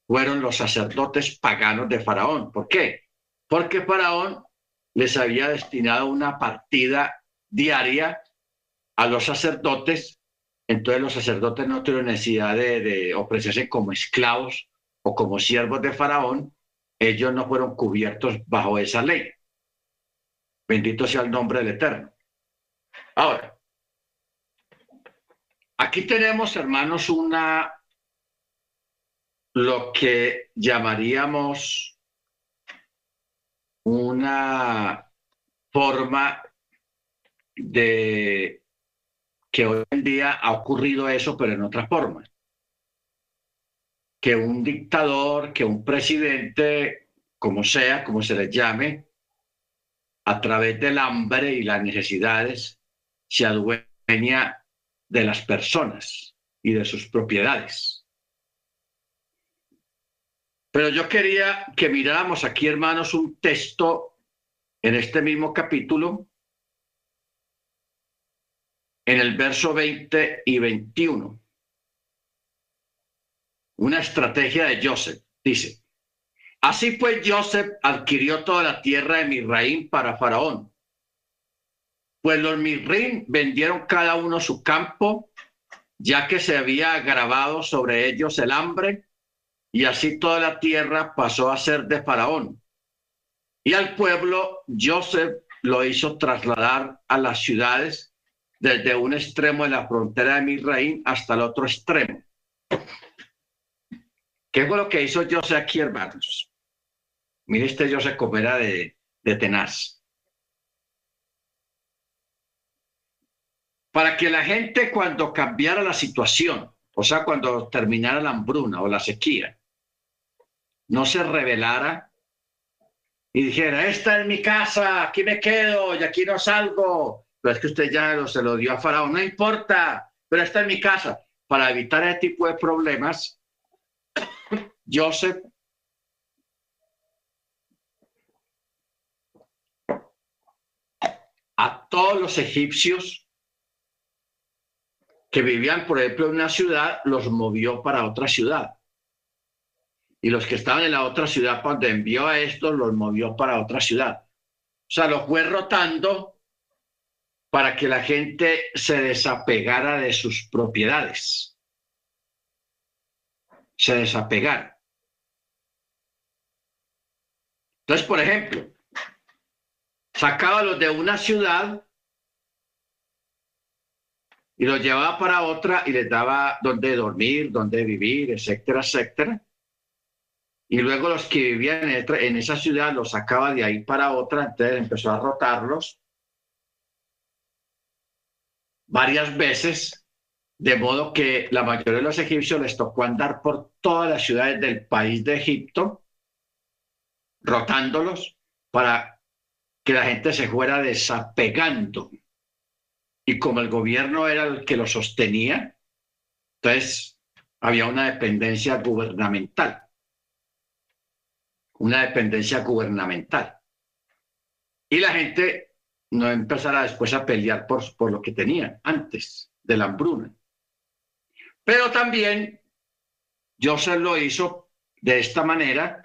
fueron los sacerdotes paganos de Faraón. ¿Por qué? Porque Faraón les había destinado una partida diaria a los sacerdotes, entonces los sacerdotes no tuvieron necesidad de, ofrecerse como esclavos o como siervos de Faraón, ellos no fueron cubiertos bajo esa ley. Bendito sea el nombre del Eterno. Ahora, Aquí tenemos, hermanos, una, lo que llamaríamos una forma de que hoy en día ha ocurrido eso, pero en otra forma. Que un dictador, que un presidente, como sea, como se le llame, a través del hambre y las necesidades, se adueña de las personas y de sus propiedades. Pero yo quería que miráramos aquí, hermanos, un texto en este mismo capítulo, en el verso 20 y 21. Una estrategia de Joseph. Dice, así pues Joseph adquirió toda la tierra de Misraín para Faraón pues los Mirrim vendieron cada uno su campo, ya que se había agravado sobre ellos el hambre, y así toda la tierra pasó a ser de Faraón. Y al pueblo Joseph lo hizo trasladar a las ciudades desde un extremo de la frontera de Misraín hasta el otro extremo. ¿Qué fue lo que hizo Joseph aquí, hermanos? Mire este Joseph como era de, de tenaz. para que la gente cuando cambiara la situación, o sea, cuando terminara la hambruna o la sequía, no se rebelara y dijera, esta es mi casa, aquí me quedo y aquí no salgo. Pero es que usted ya se lo dio a Faraón, no importa, pero esta es mi casa. Para evitar ese tipo de problemas, Joseph a todos los egipcios que vivían, por ejemplo, en una ciudad, los movió para otra ciudad. Y los que estaban en la otra ciudad, cuando envió a estos, los movió para otra ciudad. O sea, los fue rotando para que la gente se desapegara de sus propiedades. Se desapegara. Entonces, por ejemplo, sacaba los de una ciudad y los llevaba para otra y les daba dónde dormir, dónde vivir, etcétera, etcétera. Y luego los que vivían en esa ciudad los sacaba de ahí para otra, entonces empezó a rotarlos varias veces, de modo que la mayoría de los egipcios les tocó andar por todas las ciudades del país de Egipto, rotándolos para que la gente se fuera desapegando. Y como el gobierno era el que lo sostenía, entonces había una dependencia gubernamental. Una dependencia gubernamental. Y la gente no empezara después a pelear por, por lo que tenía antes de la hambruna. Pero también Joseph lo hizo de esta manera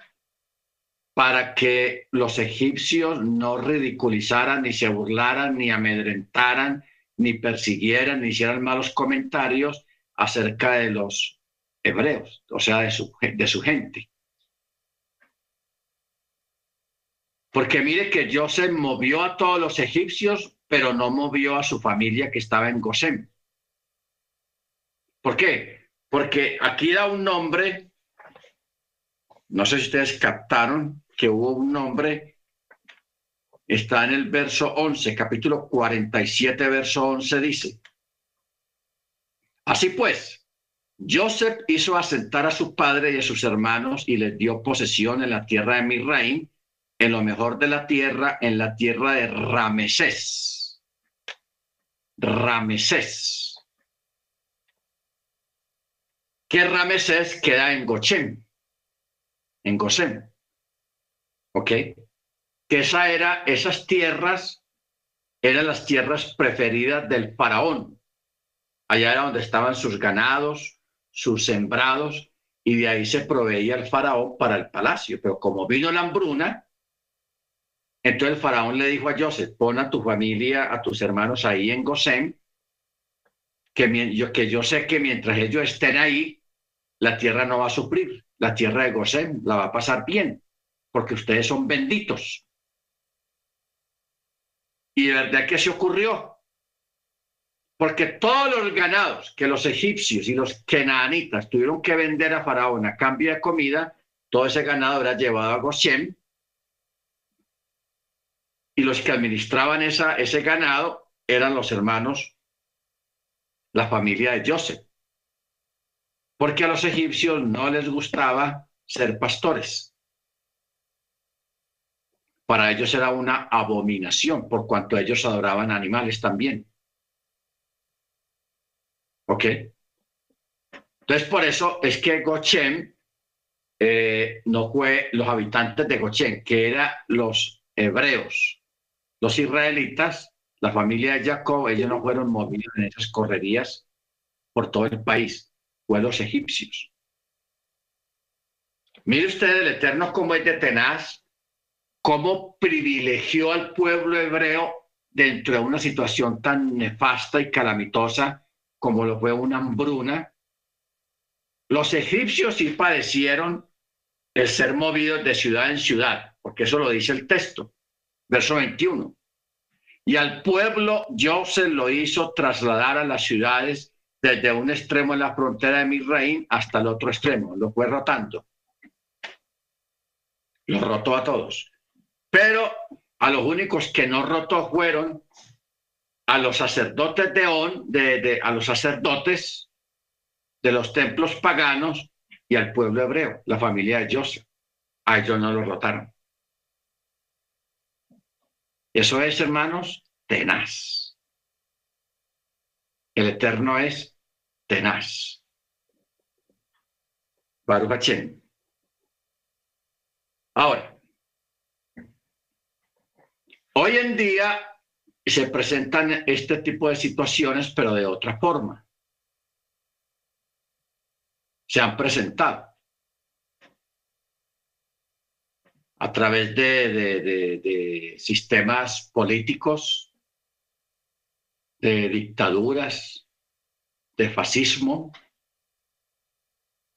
para que los egipcios no ridiculizaran, ni se burlaran, ni amedrentaran, ni persiguieran, ni hicieran malos comentarios acerca de los hebreos, o sea, de su, de su gente. Porque mire que Joseph movió a todos los egipcios, pero no movió a su familia que estaba en Gosén. ¿Por qué? Porque aquí da un nombre, no sé si ustedes captaron que hubo un nombre, está en el verso 11, capítulo 47, verso 11, dice, así pues, Joseph hizo asentar a su padre y a sus hermanos y les dio posesión en la tierra de Misraim, en lo mejor de la tierra, en la tierra de Ramesés. Ramesés. Que Ramesés queda en Gochem, en Gosén. ¿Ok? Que esa era, esas tierras eran las tierras preferidas del faraón. Allá era donde estaban sus ganados, sus sembrados, y de ahí se proveía el faraón para el palacio. Pero como vino la hambruna, entonces el faraón le dijo a Joseph, pon a tu familia, a tus hermanos ahí en Gosén, que que yo sé que mientras ellos estén ahí, la tierra no va a sufrir, la tierra de Gosén la va a pasar bien, porque ustedes son benditos. Y de verdad que se ocurrió, porque todos los ganados que los egipcios y los kenanitas tuvieron que vender a Faraón a cambio de comida, todo ese ganado era llevado a Gosén y los que administraban ese ganado eran los hermanos, la familia de Joseph, porque a los egipcios no les gustaba ser pastores. Para ellos era una abominación, por cuanto ellos adoraban animales también. ¿Ok? Entonces, por eso es que Gochem eh, no fue los habitantes de Gochem, que eran los hebreos, los israelitas, la familia de Jacob, ellos no fueron movidos en esas correrías por todo el país, fue los egipcios. Mire usted el Eterno cómo es de tenaz, cómo privilegió al pueblo hebreo dentro de una situación tan nefasta y calamitosa como lo fue una hambruna. Los egipcios sí padecieron el ser movidos de ciudad en ciudad, porque eso lo dice el texto verso 21. Y al pueblo yo se lo hizo trasladar a las ciudades desde un extremo en la frontera de Misraín hasta el otro extremo, lo fue rotando. Lo rotó a todos. Pero a los únicos que no rotó fueron a los sacerdotes de On, de, a los sacerdotes de los templos paganos y al pueblo hebreo, la familia de Joseph. A ellos no lo rotaron. Eso es, hermanos, tenaz. El Eterno es tenaz. Baruch Ahora, hoy en día se presentan este tipo de situaciones, pero de otra forma. Se han presentado a través de, sistemas políticos, de dictaduras, de fascismo,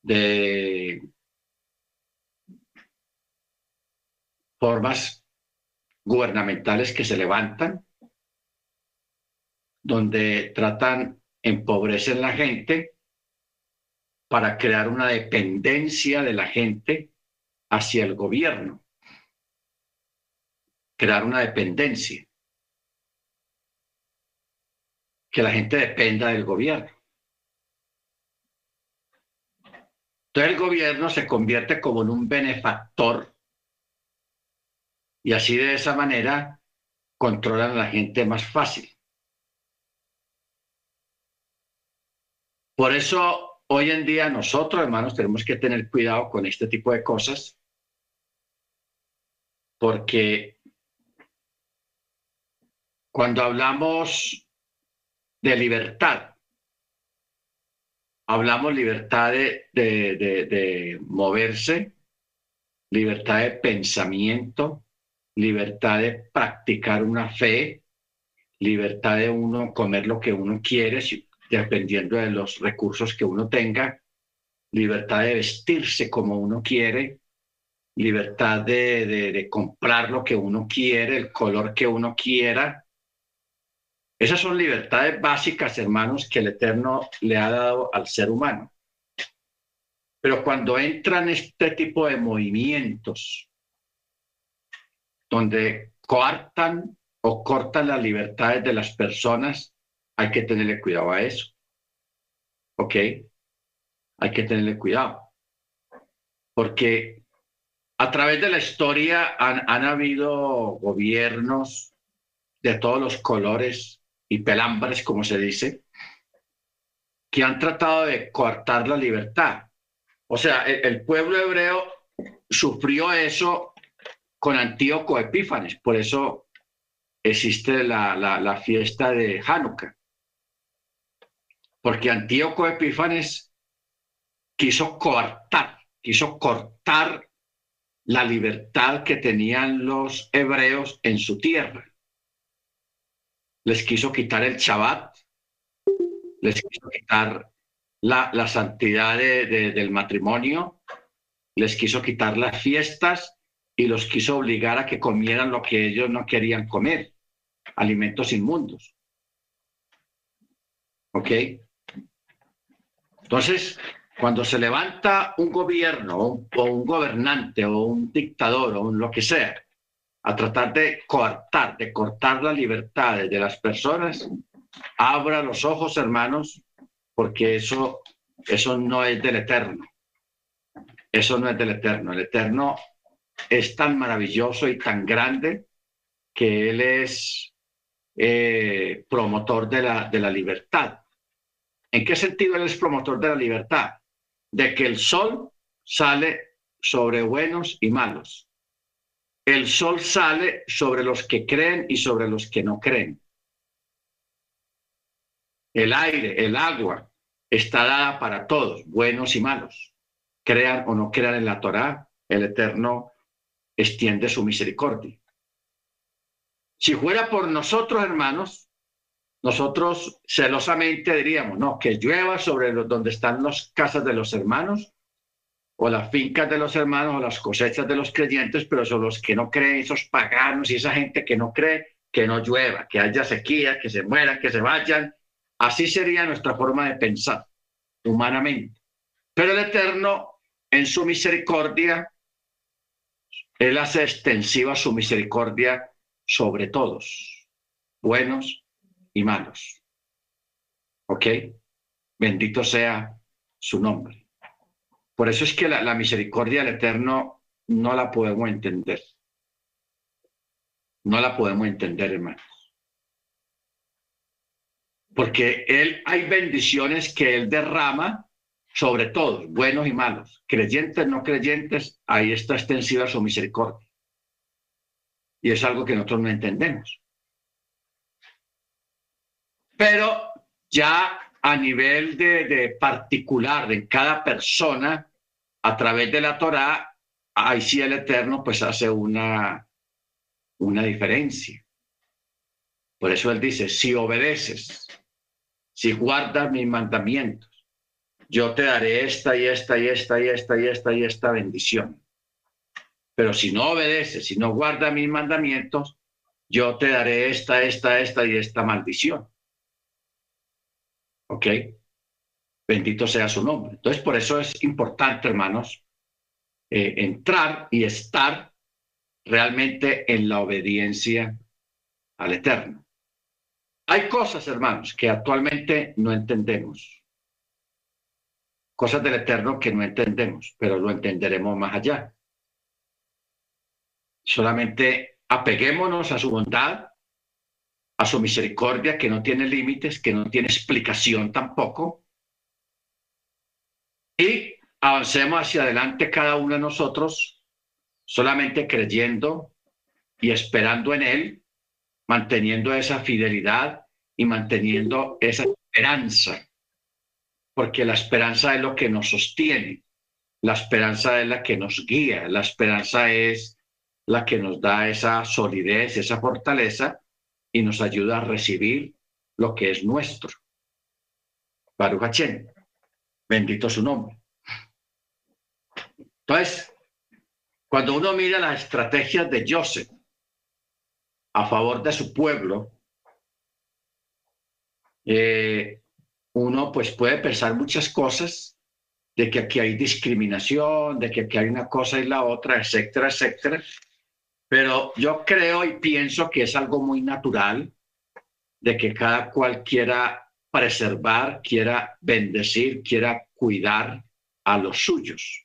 de formas gubernamentales que se levantan, donde tratan, empobrecen la gente para crear una dependencia de la gente hacia el gobierno, crear una dependencia, que la gente dependa del gobierno. Entonces el gobierno se convierte como en un benefactor y así de esa manera controlan a la gente más fácil. Por eso hoy en día nosotros, hermanos, tenemos que tener cuidado con este tipo de cosas, porque cuando hablamos de libertad, hablamos libertad de, de moverse, libertad de pensamiento, libertad de practicar una fe, libertad de uno comer lo que uno quiere, dependiendo de los recursos que uno tenga, libertad de vestirse como uno quiere, libertad de, comprar lo que uno quiere, el color que uno quiera. Esas son libertades básicas, hermanos, que el Eterno le ha dado al ser humano. Pero cuando entran este tipo de movimientos donde coartan o cortan las libertades de las personas, hay que tenerle cuidado a eso. ¿Ok? Hay que tenerle cuidado. Porque a través de la historia han, han habido gobiernos de todos los colores y pelambres, como se dice, que han tratado de coartar la libertad. O sea, el pueblo hebreo sufrió eso con Antíoco Epífanes. Por eso existe la, fiesta de Hanukkah. Porque Antíoco Epífanes quiso cortar, quiso cortar la libertad que tenían los hebreos en su tierra. Les quiso quitar el Shabbat, les quiso quitar la, santidad del matrimonio, les quiso quitar las fiestas y los quiso obligar a que comieran lo que ellos no querían comer, alimentos inmundos. ¿Ok? Entonces, cuando se levanta un gobierno o un gobernante o un dictador o lo que sea a tratar de coartar, de cortar las libertades de las personas, abra los ojos, hermanos, porque eso, eso no es del eterno. Eso no es del eterno. El eterno es tan maravilloso y tan grande que Él es eh, promotor de la, de la libertad. ¿En qué sentido Él es promotor de la libertad? De que el sol sale sobre buenos y malos. El sol sale sobre los que creen y sobre los que no creen. El aire, el agua, está dada para todos, buenos y malos. Crean o no crean en la Torá, el Eterno extiende su misericordia. Si fuera por nosotros, hermanos, nosotros celosamente diríamos, no, que llueva sobre donde están las casas de los hermanos, o las fincas de los hermanos, o las cosechas de los creyentes, pero son los que no creen, esos paganos y esa gente que no cree, que no llueva, que haya sequía, que se mueran, que se vayan. Así sería nuestra forma de pensar humanamente. Pero el Eterno, en su misericordia, él hace extensiva su misericordia sobre todos, buenos y malos. ¿Ok? Bendito sea su nombre. Por eso es que la, misericordia del Eterno no la podemos entender. No la podemos entender, hermanos. Porque Él hay bendiciones que Él derrama sobre todos, buenos y malos, creyentes, no creyentes, ahí está extensiva su misericordia. Y es algo que nosotros no entendemos. Pero ya a nivel de, de particular en cada persona, a través de la Torá, ahí sí el Eterno pues hace una, una diferencia. Por eso él dice, si obedeces, si guardas mis mandamientos, yo te daré esta y esta y esta y esta y esta y esta bendición. Pero si no obedeces, si no guardas mis mandamientos, yo te daré esta, esta, esta y esta maldición. ¿Ok? Bendito sea su nombre. Entonces, por eso es importante, hermanos, eh, entrar y estar realmente en la obediencia al Eterno. Hay cosas, hermanos, que actualmente no entendemos. Cosas del Eterno que no entendemos, pero lo entenderemos más allá. Solamente apeguémonos a su bondad, a su misericordia que no tiene límites, que no tiene explicación tampoco. Y avancemos hacia adelante cada uno de nosotros, solamente creyendo y esperando en Él, manteniendo esa fidelidad y manteniendo esa esperanza, porque la esperanza es lo que nos sostiene, la esperanza es la que nos guía, la esperanza es la que nos da esa solidez, esa fortaleza y nos ayuda a recibir lo que es nuestro. Baruch bendito su nombre. Entonces, cuando uno mira las estrategias de Joseph a favor de su pueblo, eh, uno pues puede pensar muchas cosas de que aquí hay discriminación, de que aquí hay una cosa y la otra, etcétera, etcétera. Pero yo creo y pienso que es algo muy natural de que cada cual quiera preservar, quiera bendecir, quiera cuidar a los suyos.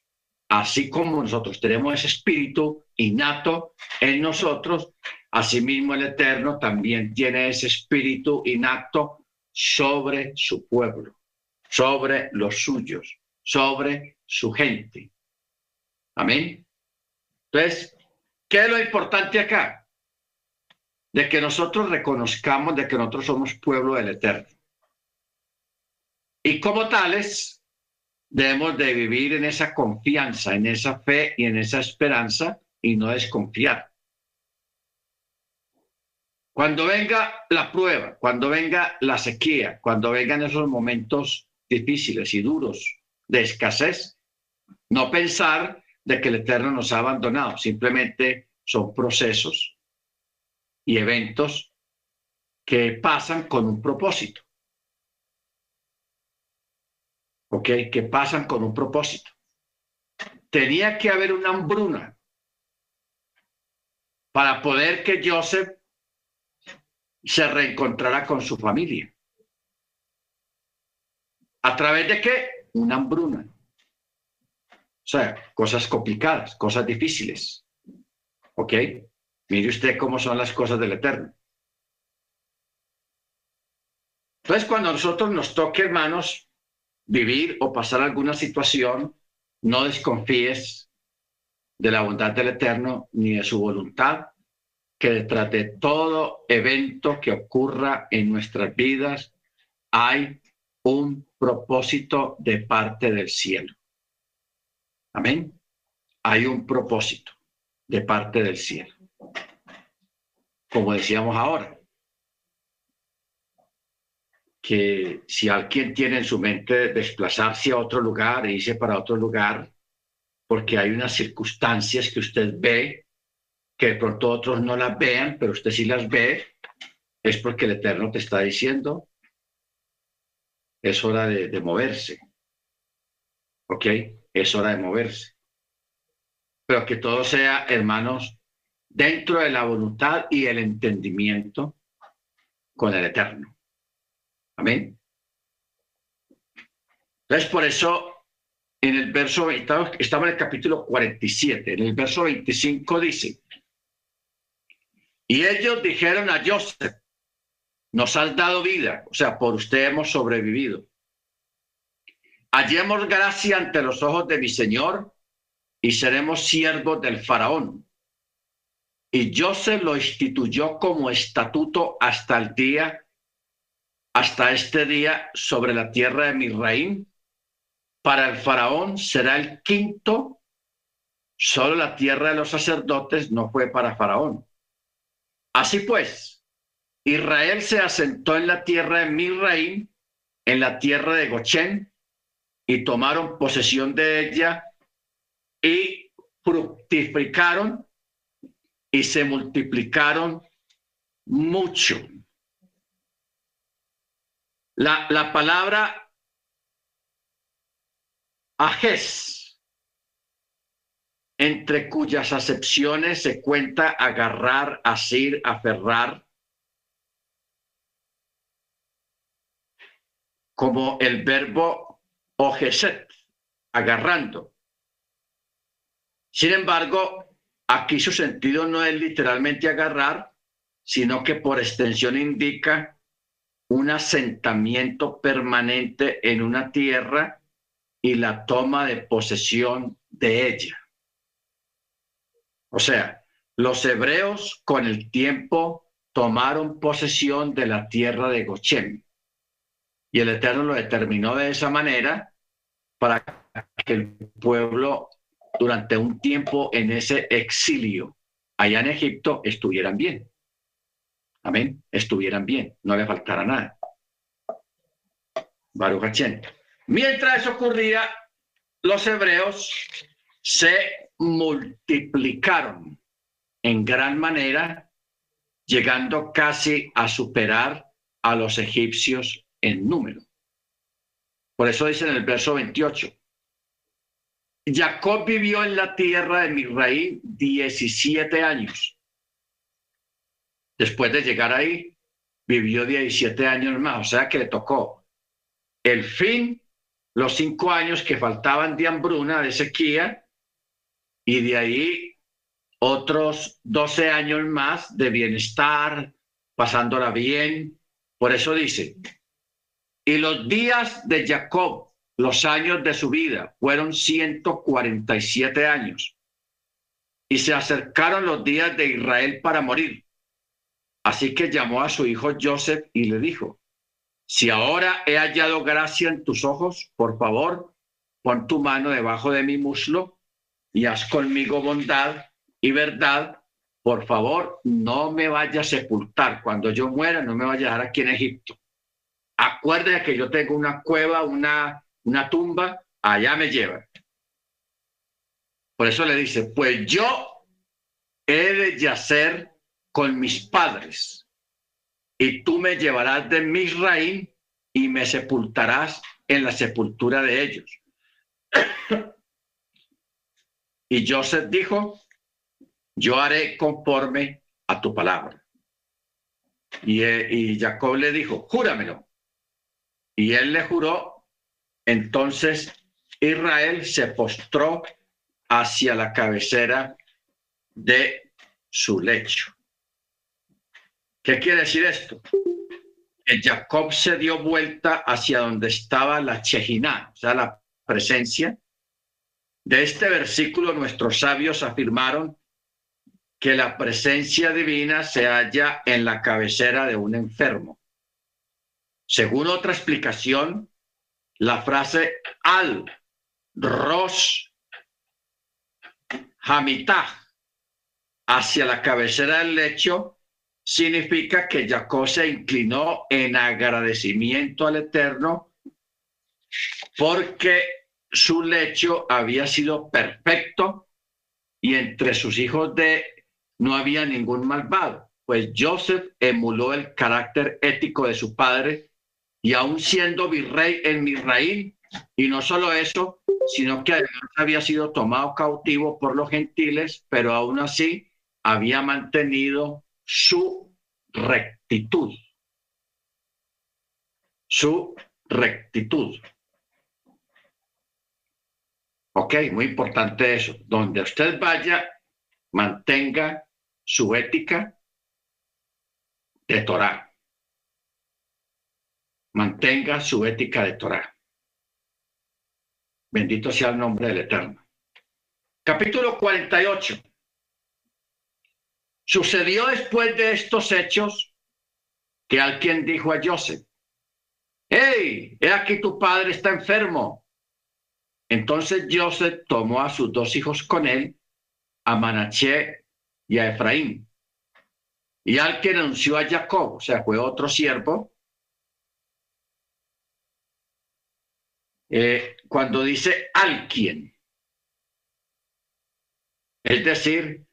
Así como nosotros tenemos ese espíritu innato en nosotros, asimismo el Eterno también tiene ese espíritu innato sobre su pueblo, sobre los suyos, sobre su gente. Amén. Entonces, ¿Qué es lo importante acá? De que nosotros reconozcamos de que nosotros somos pueblo del Eterno. Y como tales, debemos de vivir en esa confianza, en esa fe y en esa esperanza y no desconfiar. Cuando venga la prueba, cuando venga la sequía, cuando vengan esos momentos difíciles y duros de escasez, no pensar de que el Eterno nos ha abandonado, simplemente son procesos y eventos que pasan con un propósito. ¿Ok? Que pasan con un propósito. Tenía que haber una hambruna para poder que Joseph se reencontrara con su familia. ¿A través de qué? Una hambruna. Sea, cosas complicadas, cosas difíciles. ¿Ok? Mire usted cómo son las cosas del Eterno. Entonces, cuando a nosotros nos toque, hermanos, vivir o pasar alguna situación, no desconfíes de la bondad del Eterno ni de su voluntad, que detrás de todo evento que ocurra en nuestras vidas hay un propósito de parte del cielo. Amén. Hay un propósito de parte del cielo. Como decíamos ahora, que si alguien tiene en su mente desplazarse a otro lugar e irse para otro lugar, porque hay unas circunstancias que usted ve, que de pronto otros no las vean, pero usted sí las ve, es porque el Eterno te está diciendo, es hora de, de moverse. ¿Ok? Es hora de moverse. Pero que todo sea, hermanos, dentro de la voluntad y el entendimiento con el Eterno. Amén. Entonces, por eso, en el verso, estamos en el capítulo 47, en el verso 25 dice, y ellos dijeron a Joseph, nos has dado vida, o sea, por usted hemos sobrevivido hallemos gracia ante los ojos de mi Señor y seremos siervos del faraón. Y Joseph lo instituyó como estatuto hasta el día hasta este día sobre la tierra de Misraim. Para el faraón será el quinto. Solo la tierra de los sacerdotes no fue para faraón. Así pues, Israel se asentó en la tierra de Misraim, en la tierra de Gochen, y tomaron posesión de ella y fructificaron y se multiplicaron mucho. La, la palabra ajes, entre cuyas acepciones se cuenta agarrar, asir, aferrar, como el verbo ojeset, agarrando. Sin embargo, aquí su sentido no es literalmente agarrar, sino que por extensión indica un asentamiento permanente en una tierra y la toma de posesión de ella. O sea, los hebreos con el tiempo tomaron posesión de la tierra de Goshen. Y el Eterno lo determinó de esa manera para que el pueblo durante un tiempo en ese exilio allá en Egipto estuvieran bien. Amén, estuvieran bien, no le faltara nada. Baruch Mientras eso ocurría, los hebreos se multiplicaron en gran manera, llegando casi a superar a los egipcios en número. Por eso dice en el verso 28, Jacob vivió en la tierra de Misraí 17 años. Después de llegar ahí, vivió 17 años más, o sea que le tocó el fin, los cinco años que faltaban de hambruna, de sequía, y de ahí otros 12 años más de bienestar, pasándola bien. Por eso dice, y los días de Jacob, los años de su vida, fueron 147 años. Y se acercaron los días de Israel para morir. Así que llamó a su hijo Joseph y le dijo, si ahora he hallado gracia en tus ojos, por favor, pon tu mano debajo de mi muslo y haz conmigo bondad y verdad. Por favor, no me vaya a sepultar. Cuando yo muera, no me vaya a dejar aquí en Egipto. Acuérdate que yo tengo una cueva, una, una tumba, allá me lleva. Por eso le dice, pues yo he de yacer con mis padres, y tú me llevarás de Misraim y me sepultarás en la sepultura de ellos. y Joseph dijo, yo haré conforme a tu palabra. Y, y Jacob le dijo, júramelo. Y él le juró. Entonces Israel se postró hacia la cabecera de su lecho. ¿Qué quiere decir esto? Que Jacob se dio vuelta hacia donde estaba la Chejiná, o sea, la presencia. De este versículo nuestros sabios afirmaron que la presencia divina se halla en la cabecera de un enfermo. Según otra explicación, la frase al ros hamitah hacia la cabecera del lecho significa que Jacob se inclinó en agradecimiento al Eterno porque su lecho había sido perfecto y entre sus hijos de no había ningún malvado. Pues Joseph emuló el carácter ético de su padre y aún siendo virrey en Misraín, y no solo eso, sino que además había sido tomado cautivo por los gentiles, pero aún así había mantenido su rectitud. Su rectitud. Ok, muy importante eso. Donde usted vaya, mantenga su ética de Torah. Mantenga su ética de Torah. Bendito sea el nombre del Eterno. Capítulo 48. Sucedió después de estos hechos que alguien dijo a Joseph, hey, he aquí tu padre está enfermo. Entonces Joseph tomó a sus dos hijos con él, a Manaché y a Efraín. Y al que anunció a Jacob, o sea, fue otro siervo, eh, cuando dice al quien, es decir,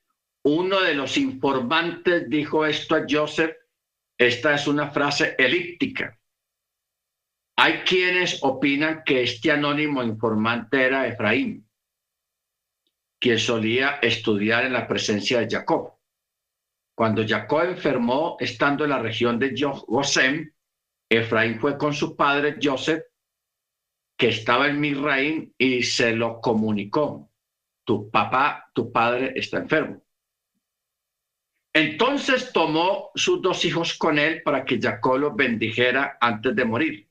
uno de los informantes dijo esto a Joseph, esta es una frase elíptica. Hay quienes opinan que este anónimo informante era Efraín, quien solía estudiar en la presencia de Jacob. Cuando Jacob enfermó estando en la región de Gosem, Efraín fue con su padre Joseph, que estaba en Misraín, y se lo comunicó. Tu papá, tu padre está enfermo. Entonces tomó sus dos hijos con él para que Jacob los bendijera antes de morir.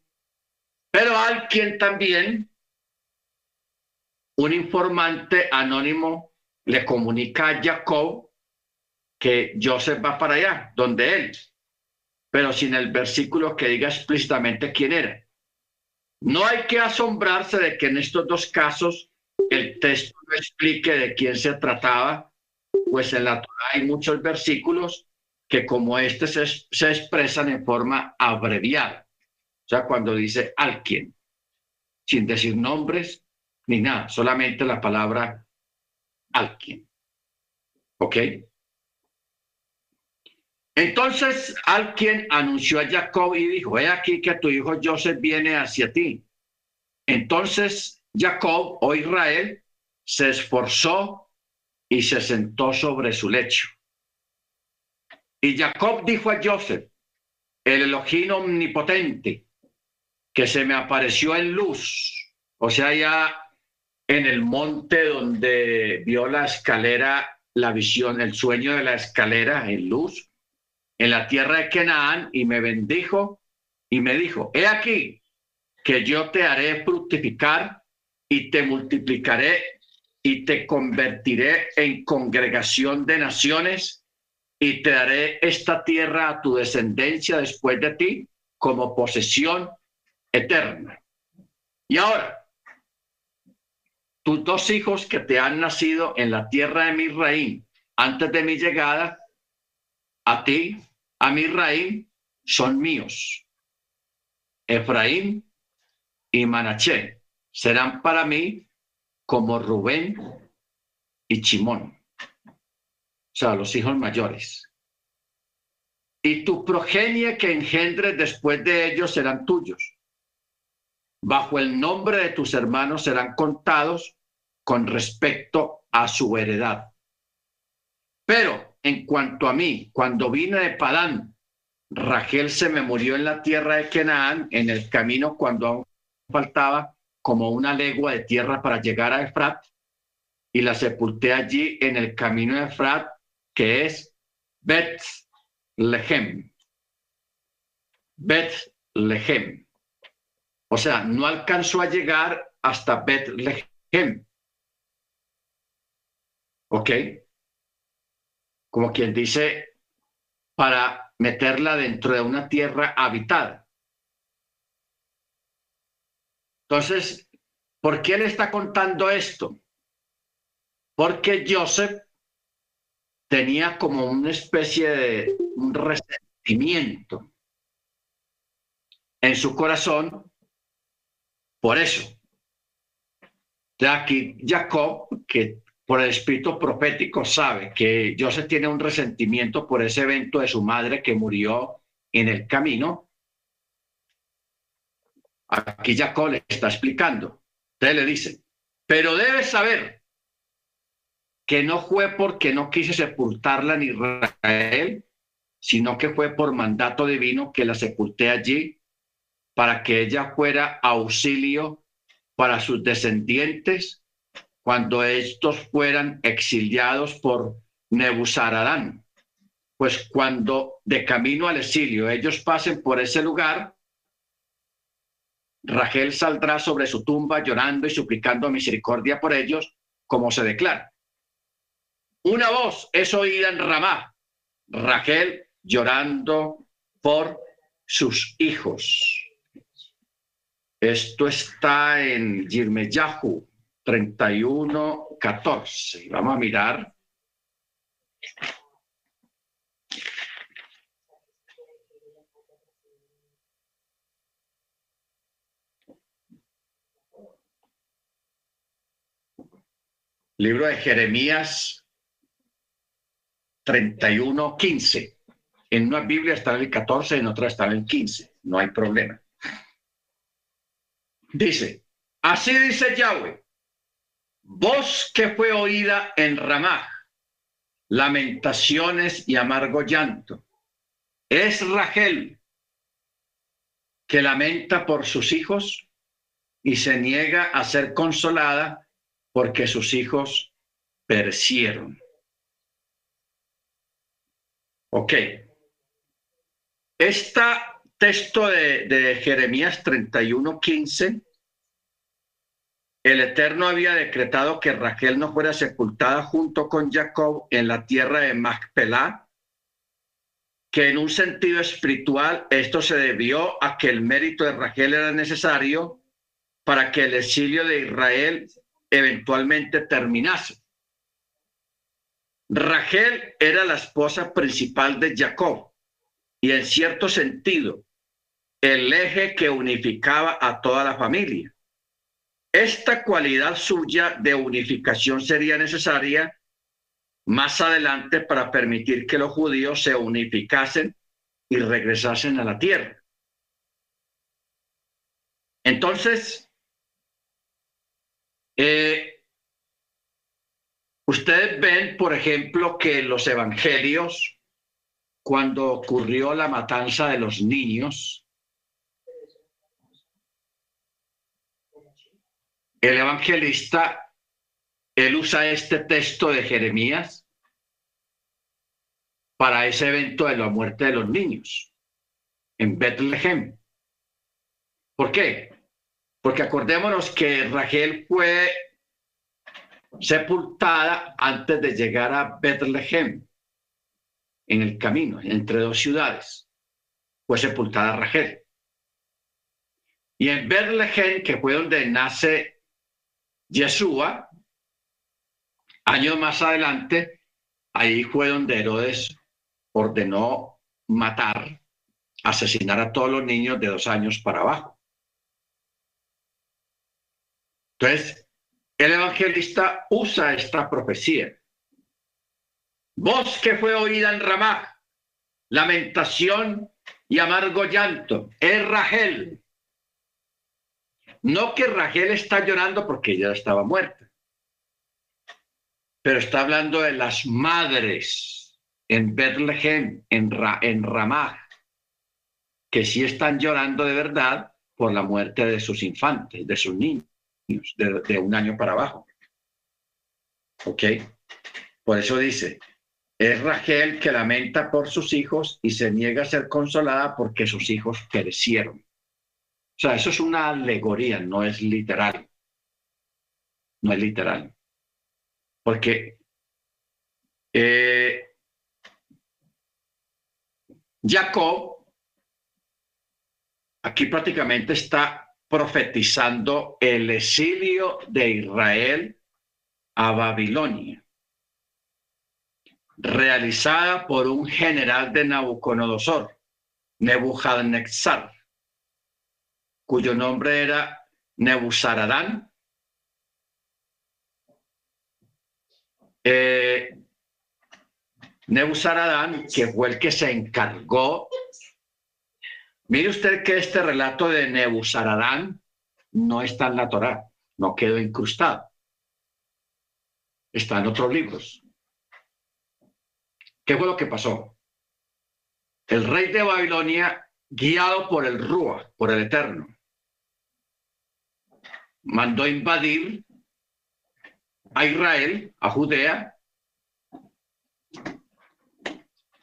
Pero alguien también, un informante anónimo, le comunica a Jacob que Joseph va para allá, donde él, pero sin el versículo que diga explícitamente quién era. No hay que asombrarse de que en estos dos casos el texto no explique de quién se trataba, pues en la Torah hay muchos versículos que como este se, expresan en forma abreviada. O sea, cuando dice al quien, sin decir nombres ni nada, solamente la palabra al quien. ¿Ok? Entonces alguien anunció a Jacob y dijo, he aquí que tu hijo Joseph viene hacia ti. Entonces Jacob o Israel se esforzó y se sentó sobre su lecho. Y Jacob dijo a Joseph, el Elohim omnipotente, que se me apareció en luz, o sea, ya en el monte donde vio la escalera, la visión, el sueño de la escalera en luz, en la tierra de Canaán, y me bendijo y me dijo, he aquí que yo te haré fructificar y te multiplicaré y te convertiré en congregación de naciones y te daré esta tierra a tu descendencia después de ti como posesión eterna. Y ahora, tus dos hijos que te han nacido en la tierra de mi reino antes de mi llegada, a ti, a mi reino, son míos. Efraín y Manaché serán para mí como Rubén y Chimón, o sea, los hijos mayores. Y tu progenie que engendres después de ellos serán tuyos. Bajo el nombre de tus hermanos serán contados con respecto a su heredad. Pero en cuanto a mí, cuando vine de Padán, Rachel se me murió en la tierra de Canaán, en el camino cuando aún faltaba como una legua de tierra para llegar a Efrat y la sepulté allí en el camino de Efrat, que es Bet Lehem. Bet Lehem. O sea, no alcanzó a llegar hasta Bet Lehem. ¿Ok? Como quien dice, para meterla dentro de una tierra habitada. Entonces, ¿por qué le está contando esto? Porque Joseph tenía como una especie de un resentimiento en su corazón por eso. De aquí Jacob, que por el espíritu profético sabe que Joseph tiene un resentimiento por ese evento de su madre que murió en el camino, Aquí Jacob le está explicando. Usted le dice, pero debes saber que no fue porque no quise sepultarla en Israel, sino que fue por mandato divino que la sepulté allí para que ella fuera auxilio para sus descendientes cuando estos fueran exiliados por Nebuzaradán. Pues cuando de camino al exilio ellos pasen por ese lugar, Rachel saldrá sobre su tumba llorando y suplicando misericordia por ellos, como se declara. Una voz es oída en Ramá, Rachel llorando por sus hijos. Esto está en Yirmeyahu 31, 14. Vamos a mirar. Libro de Jeremías 31, 15. En una Biblia está el 14, en otra está el 15. No hay problema. Dice, así dice Yahweh, voz que fue oída en Ramá, lamentaciones y amargo llanto. Es Rachel que lamenta por sus hijos y se niega a ser consolada porque sus hijos perecieron. Ok. Este texto de, de Jeremías 31, 15 el Eterno había decretado que Raquel no fuera sepultada junto con Jacob en la tierra de Macpelá, que en un sentido espiritual esto se debió a que el mérito de Raquel era necesario para que el exilio de Israel eventualmente terminase. Rachel era la esposa principal de Jacob y en cierto sentido el eje que unificaba a toda la familia. Esta cualidad suya de unificación sería necesaria más adelante para permitir que los judíos se unificasen y regresasen a la tierra. Entonces, eh, ustedes ven, por ejemplo, que los evangelios, cuando ocurrió la matanza de los niños, el evangelista, él usa este texto de Jeremías para ese evento de la muerte de los niños en Bethlehem. ¿Por qué? Porque acordémonos que Rachel fue sepultada antes de llegar a Bethlehem, en el camino, entre dos ciudades. Fue sepultada Rachel. Y en Bethlehem, que fue donde nace Yeshua, años más adelante, ahí fue donde Herodes ordenó matar, asesinar a todos los niños de dos años para abajo. Entonces, el evangelista usa esta profecía. Voz que fue oída en Ramá, lamentación y amargo llanto, es Rachel, no que Rachel está llorando porque ella estaba muerta, pero está hablando de las madres en Bethlehem, en, Ra que sí están llorando de verdad por la muerte de sus infantes, de sus niños, de, un año para abajo. ¿Ok? Por eso dice, es Rachel que lamenta por sus hijos y se niega a ser consolada porque sus hijos perecieron. O sea, eso es una alegoría, no es literal. No es literal. Porque eh, Jacob aquí prácticamente está profetizando el exilio de Israel a Babilonia, realizada por un general de Nabucodonosor, Nebuchadnezzar cuyo nombre era Nebuzaradán. Eh, Nebuzaradán, que fue el que se encargó. Mire usted que este relato de Nebuzaradán no está en la Torá, no quedó incrustado. Está en otros libros. ¿Qué fue lo que pasó? El rey de Babilonia, guiado por el Rúa, por el Eterno, mandó invadir a Israel, a Judea.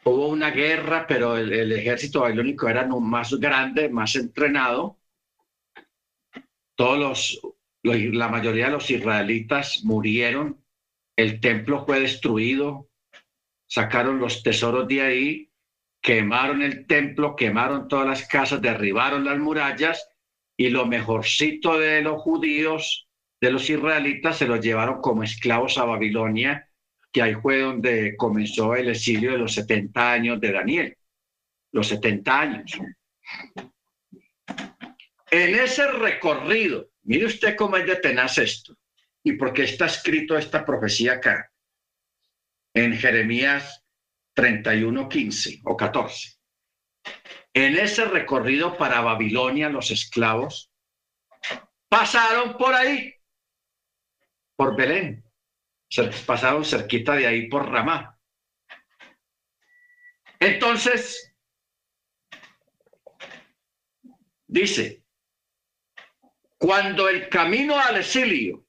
Hubo una guerra, pero el, ejército babilónico era más grande, más entrenado. Todos los, la mayoría de los israelitas murieron. El templo fue destruido. Sacaron los tesoros de ahí, quemaron el templo, quemaron todas las casas, derribaron las murallas y lo mejorcito de los judíos, de los israelitas, se los llevaron como esclavos a Babilonia, que ahí fue donde comenzó el exilio de los 70 años de Daniel, los 70 años. En ese recorrido, mire usted cómo es de tenaz esto y por qué está escrito esta profecía acá, en Jeremías 31, 15 o 14. En ese recorrido para Babilonia, los esclavos pasaron por ahí, por Belén, pasaron cerquita de ahí por Ramá. Entonces, dice, cuando el camino al exilio,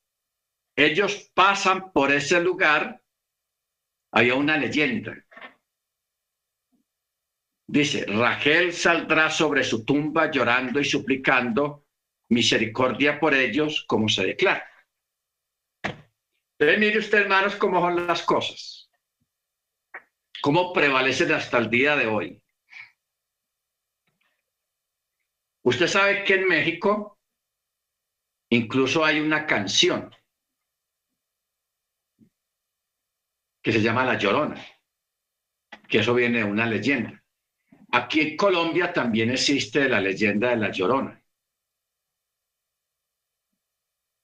ellos pasan por ese lugar, había una leyenda Dice, Rachel saldrá sobre su tumba llorando y suplicando misericordia por ellos, como se declara. Mire usted, hermanos, cómo son las cosas, cómo prevalecen hasta el día de hoy. Usted sabe que en México incluso hay una canción que se llama La Llorona, que eso viene de una leyenda. Aquí en Colombia también existe la leyenda de la Llorona.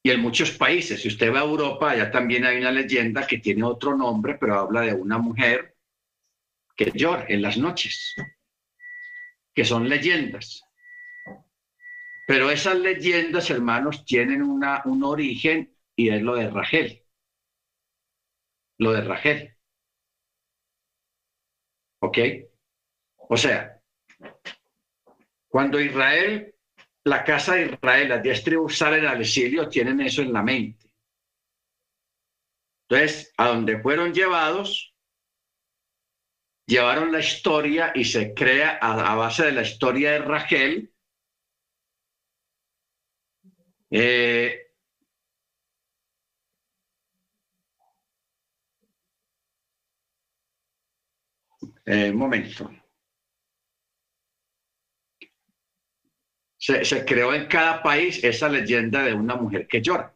Y en muchos países, si usted va a Europa, allá también hay una leyenda que tiene otro nombre, pero habla de una mujer que llora en las noches, que son leyendas. Pero esas leyendas, hermanos, tienen una, un origen y es lo de Rachel. Lo de Rachel. ¿Ok? O sea, cuando Israel, la casa de Israel, las diez tribus salen al exilio, tienen eso en la mente. Entonces, a donde fueron llevados, llevaron la historia y se crea a, base de la historia de Rachel. Eh, eh, momento. Se, creó en cada país esa leyenda de una mujer que llora.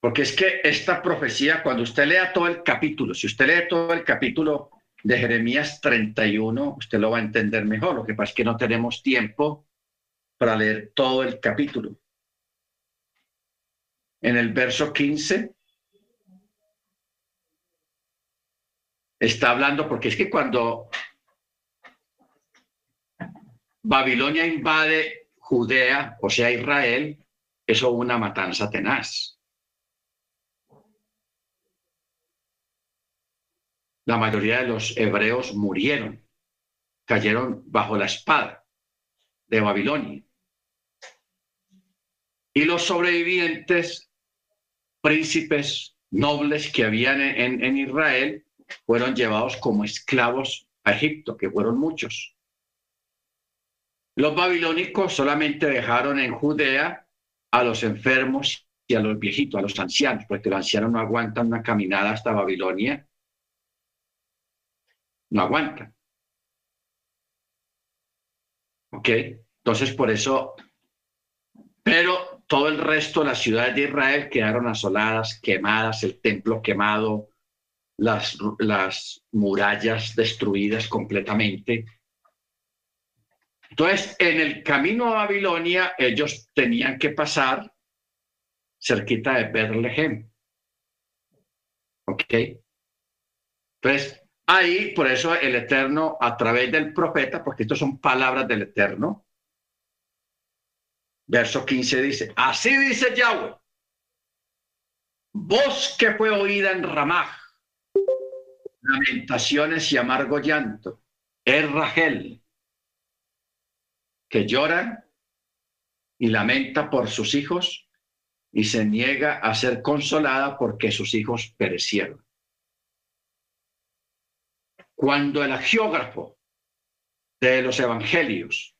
Porque es que esta profecía, cuando usted lea todo el capítulo, si usted lee todo el capítulo de Jeremías 31, usted lo va a entender mejor. Lo que pasa es que no tenemos tiempo para leer todo el capítulo. En el verso 15 está hablando, porque es que cuando Babilonia invade Judea, o sea, Israel, eso una matanza tenaz. La mayoría de los hebreos murieron, cayeron bajo la espada de Babilonia. Y los sobrevivientes, príncipes nobles que habían en, en Israel, fueron llevados como esclavos a Egipto, que fueron muchos. Los babilónicos solamente dejaron en Judea a los enfermos y a los viejitos, a los ancianos, porque los ancianos no aguantan una caminada hasta Babilonia. No aguantan. ¿Ok? Entonces, por eso, pero todo el resto de las ciudades de Israel quedaron asoladas, quemadas, el templo quemado, las, las murallas destruidas completamente. Entonces, en el camino a Babilonia, ellos tenían que pasar cerquita de Betlehem. ¿Ok? Entonces, ahí, por eso el Eterno, a través del profeta, porque estas son palabras del Eterno, verso 15 dice, así dice Yahweh, voz que fue oída en Ramá, lamentaciones y amargo llanto, es Rachel, que llora y lamenta por sus hijos y se niega a ser consolada porque sus hijos perecieron. Cuando el geógrafo de los evangelios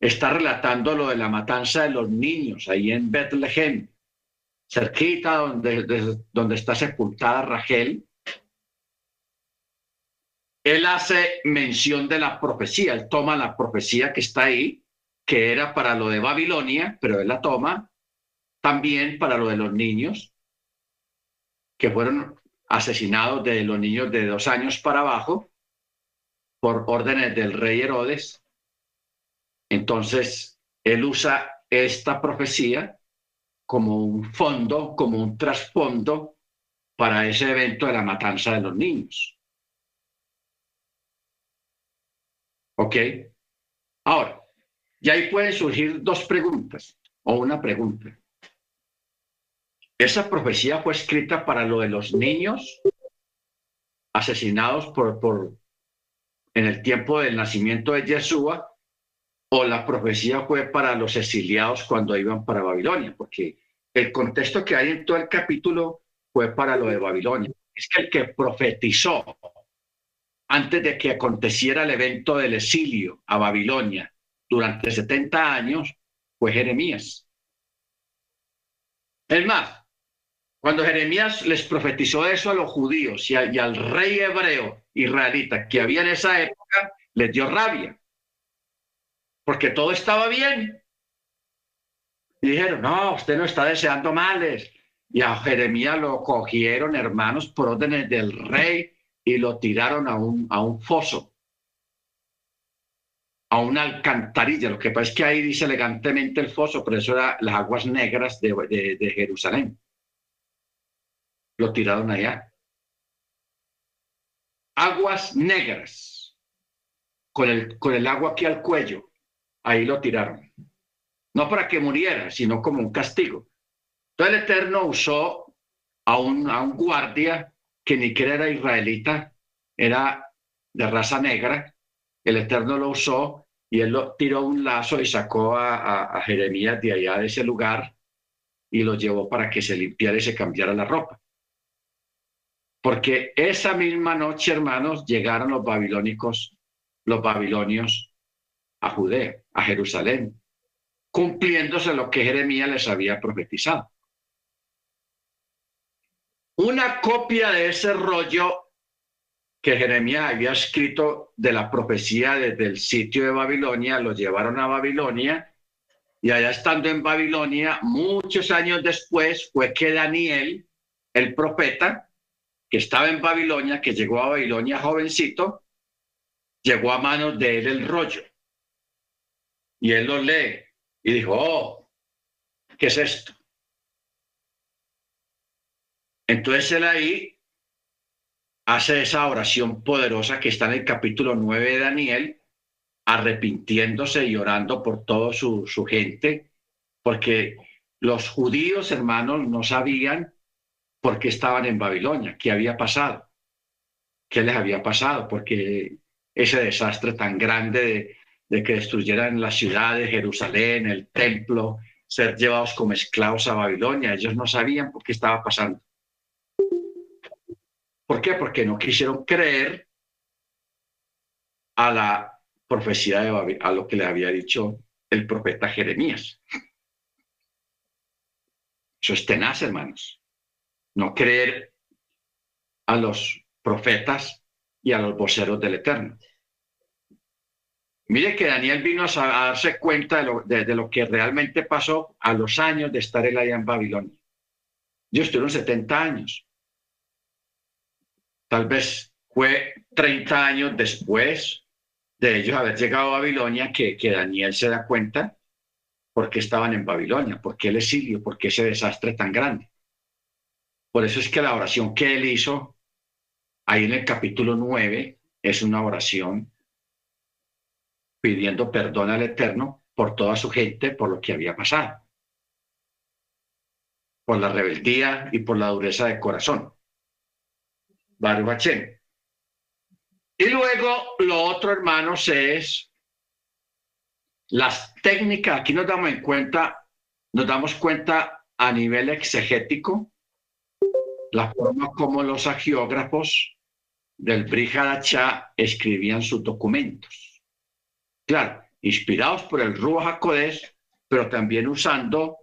está relatando lo de la matanza de los niños ahí en Betlehem, cerquita donde, donde está sepultada Rachel, él hace mención de la profecía, él toma la profecía que está ahí, que era para lo de Babilonia, pero él la toma también para lo de los niños que fueron asesinados de los niños de dos años para abajo por órdenes del rey Herodes. Entonces, él usa esta profecía como un fondo, como un trasfondo para ese evento de la matanza de los niños. ¿Ok? Ahora, y ahí pueden surgir dos preguntas o una pregunta. Esa profecía fue escrita para lo de los niños asesinados por, por en el tiempo del nacimiento de Yeshua o la profecía fue para los exiliados cuando iban para Babilonia, porque el contexto que hay en todo el capítulo fue para lo de Babilonia. Es que el que profetizó antes de que aconteciera el evento del exilio a Babilonia durante 70 años fue Jeremías. Es más, cuando Jeremías les profetizó eso a los judíos y, al rey hebreo israelita que había en esa época, les dio rabia porque todo estaba bien. Dijeron, no, usted no está deseando males. Y a Jeremías lo cogieron, hermanos, por órdenes del rey y lo tiraron a un, a un foso, a una alcantarilla. Lo que pasa es que ahí dice elegantemente el foso, pero eso era las aguas negras de, de, Jerusalén. Lo tiraron allá. Aguas negras, con el, con el agua aquí al cuello ahí lo tiraron. No para que muriera, sino como un castigo. Entonces el Eterno usó a un, a un guardia que ni siquiera era israelita, era de raza negra. El Eterno lo usó y él lo tiró un lazo y sacó a, a Jeremías de allá de ese lugar y lo llevó para que se limpiara y se cambiara la ropa. Porque esa misma noche, hermanos, llegaron los babilónicos, los babilonios a Judea, a Jerusalén, cumpliéndose lo que Jeremías les había profetizado. Una copia de ese rollo que Jeremías había escrito de la profecía desde el sitio de Babilonia, lo llevaron a Babilonia y allá estando en Babilonia, muchos años después fue que Daniel, el profeta, que estaba en Babilonia, que llegó a Babilonia jovencito, llegó a manos de él el rollo. Y él lo lee y dijo, oh, ¿qué es esto? Entonces él ahí hace esa oración poderosa que está en el capítulo 9 de Daniel, arrepintiéndose y orando por toda su, su gente, porque los judíos hermanos no sabían por qué estaban en Babilonia, qué había pasado, qué les había pasado, porque ese desastre tan grande de, que destruyeran la ciudad de Jerusalén, el templo, ser llevados como esclavos a Babilonia. Ellos no sabían por qué estaba pasando. ¿Por qué? Porque no quisieron creer a la profecía de Babilonia, a lo que le había dicho el profeta Jeremías. Eso es tenaz, hermanos. No creer a los profetas y a los voceros del Eterno. Mire que Daniel vino a, darse cuenta de lo, que realmente pasó a los años de estar él allá en Babilonia. Yo estuvieron 70 años. Tal vez fue 30 años después de ellos haber llegado a Babilonia que, Daniel se da cuenta por qué estaban en Babilonia, por qué el exilio, por qué ese desastre tan grande. Por eso es que la oración que él hizo ahí en el capítulo 9 es una oración pidiendo perdón al Eterno por toda su gente, por lo que había pasado, por la rebeldía y por la dureza de corazón. Baruch Y luego lo otro, hermanos, es las técnicas. Aquí nos damos en cuenta, nos damos cuenta a nivel exegético, la forma como los agiógrafos del Brihadachá escribían sus documentos. Claro, inspirados por el Ruach HaKodesh, pero también usando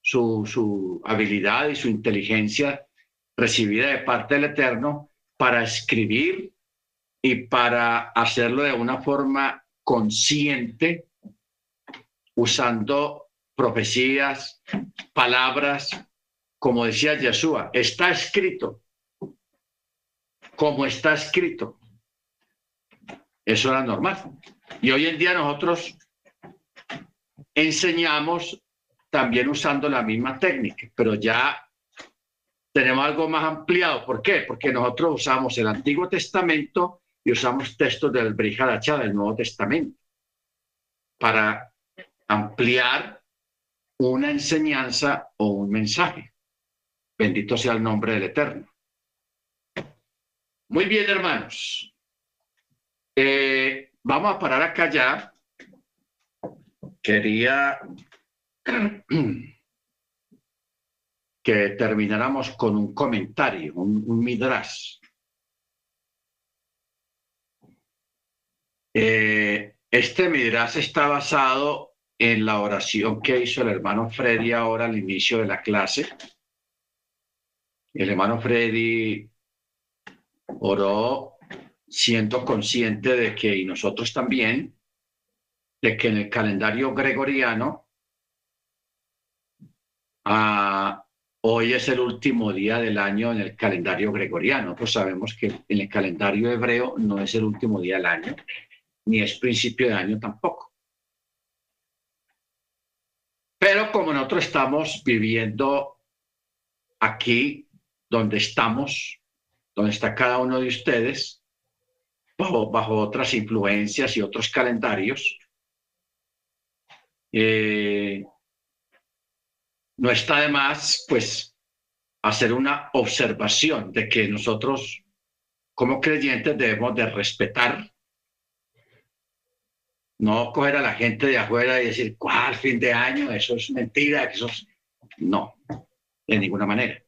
su, su habilidad y su inteligencia recibida de parte del Eterno para escribir y para hacerlo de una forma consciente, usando profecías, palabras, como decía Yeshua, está escrito, como está escrito. Eso era normal. Y hoy en día nosotros enseñamos también usando la misma técnica, pero ya tenemos algo más ampliado. ¿Por qué? Porque nosotros usamos el Antiguo Testamento y usamos textos del Brihadacha del Nuevo Testamento para ampliar una enseñanza o un mensaje. Bendito sea el nombre del Eterno. Muy bien, hermanos. Eh, vamos a parar acá ya. Quería que termináramos con un comentario, un, un midrash. Eh, este midrash está basado en la oración que hizo el hermano Freddy ahora al inicio de la clase. El hermano Freddy oró siendo consciente de que, y nosotros también, de que en el calendario gregoriano ah, Hoy es el último día del año en el calendario gregoriano. Pues sabemos que en el calendario hebreo no es el último día del año, ni es principio de año tampoco. Pero como nosotros estamos viviendo aquí, donde estamos, donde está cada uno de ustedes, bajo, otras influencias y otros calendarios, eh, no está de más, pues, hacer una observación de que nosotros, como creyentes, debemos de respetar, no coger a la gente de afuera y decir, ¿cuál fin de año? Eso es mentira, eso es... No, de ninguna manera.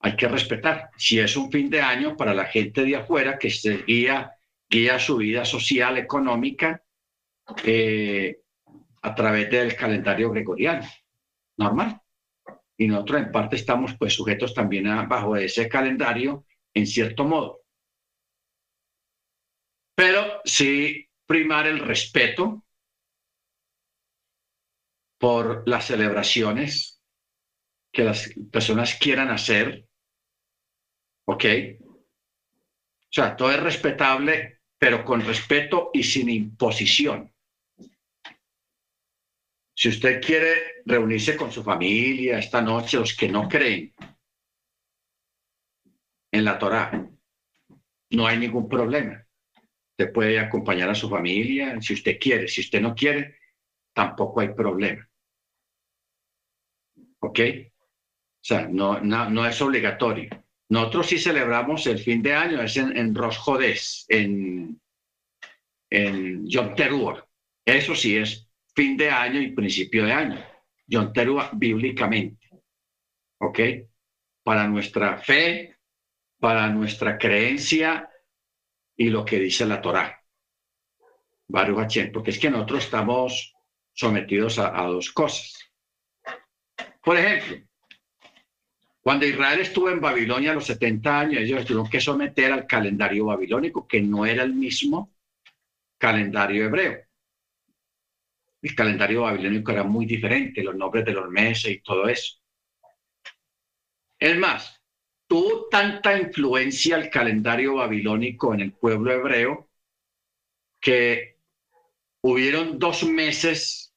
Hay que respetar. Si es un fin de año para la gente de afuera que se guía, guía su vida social, económica, eh, a través del calendario gregoriano, normal. Y nosotros en parte estamos pues sujetos también a, bajo ese calendario en cierto modo. Pero sí primar el respeto por las celebraciones que las personas quieran hacer. ¿Ok? O sea, todo es respetable, pero con respeto y sin imposición. Si usted quiere reunirse con su familia esta noche, los que no creen en la Torá, no hay ningún problema. Usted puede acompañar a su familia si usted quiere. Si usted no quiere, tampoco hay problema. ¿Ok? O sea, no, no, es obligatorio. Nosotros sí celebramos el fin de año, es en, en en, en Yom. Eso sí es fin de año y principio de año. Yom Teruah bíblicamente. ¿Ok? Para nuestra fe, para nuestra creencia y lo que dice la Torá. Baruch porque es que nosotros estamos sometidos a, a dos cosas. Por ejemplo, cuando Israel estuvo en Babilonia a los 70 años, ellos tuvieron que someter al calendario babilónico, que no era el mismo calendario hebreo el calendario babilónico era muy diferente, los nombres de los meses y todo eso. Es más, tuvo tanta influencia el calendario babilónico en el pueblo hebreo que hubieron dos meses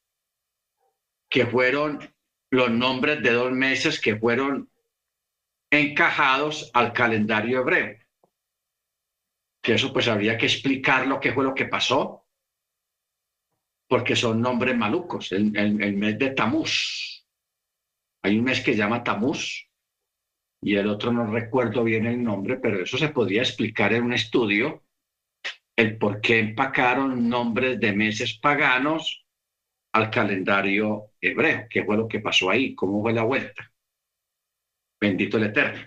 que fueron los nombres de dos meses que fueron encajados al calendario hebreo. Que eso pues habría que explicar lo que fue lo que pasó porque son nombres malucos. El, mes de Tamuz. Hay un mes que llama Tamuz y el otro no recuerdo bien el nombre, pero eso se podría explicar en un estudio, el por qué empacaron nombres de meses paganos al calendario hebreo, qué fue lo que pasó ahí, cómo fue la vuelta. Bendito el Eterno.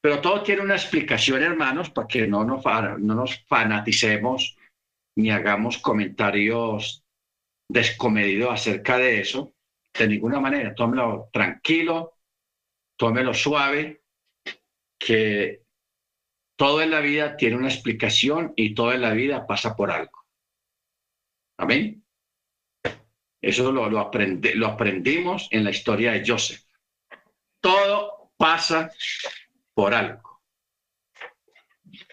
Pero todo tiene una explicación, hermanos, para que no nos, no nos fanaticemos ni hagamos comentarios descomedidos acerca de eso, de ninguna manera. Tómelo tranquilo, tómelo suave, que todo en la vida tiene una explicación y todo en la vida pasa por algo. Amén. Eso lo, lo, lo aprendimos en la historia de Joseph. Todo pasa por algo.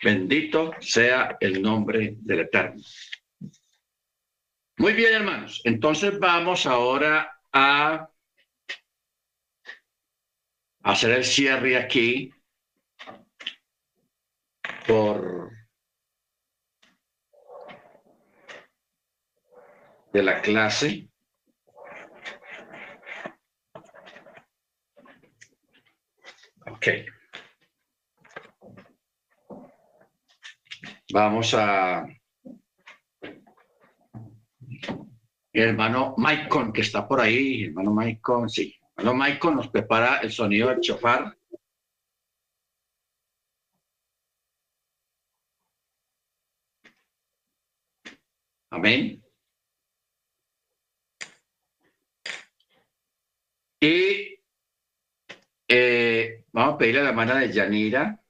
Bendito sea el nombre del Eterno. Muy bien, hermanos. Entonces vamos ahora a hacer el cierre aquí por de la clase. Ok. Vamos a hermano Maicon, que está por ahí, hermano Maicon, sí. Hermano Maicon nos prepara el sonido del chofar. Amén. Y eh, vamos a pedirle a la mano de Yanira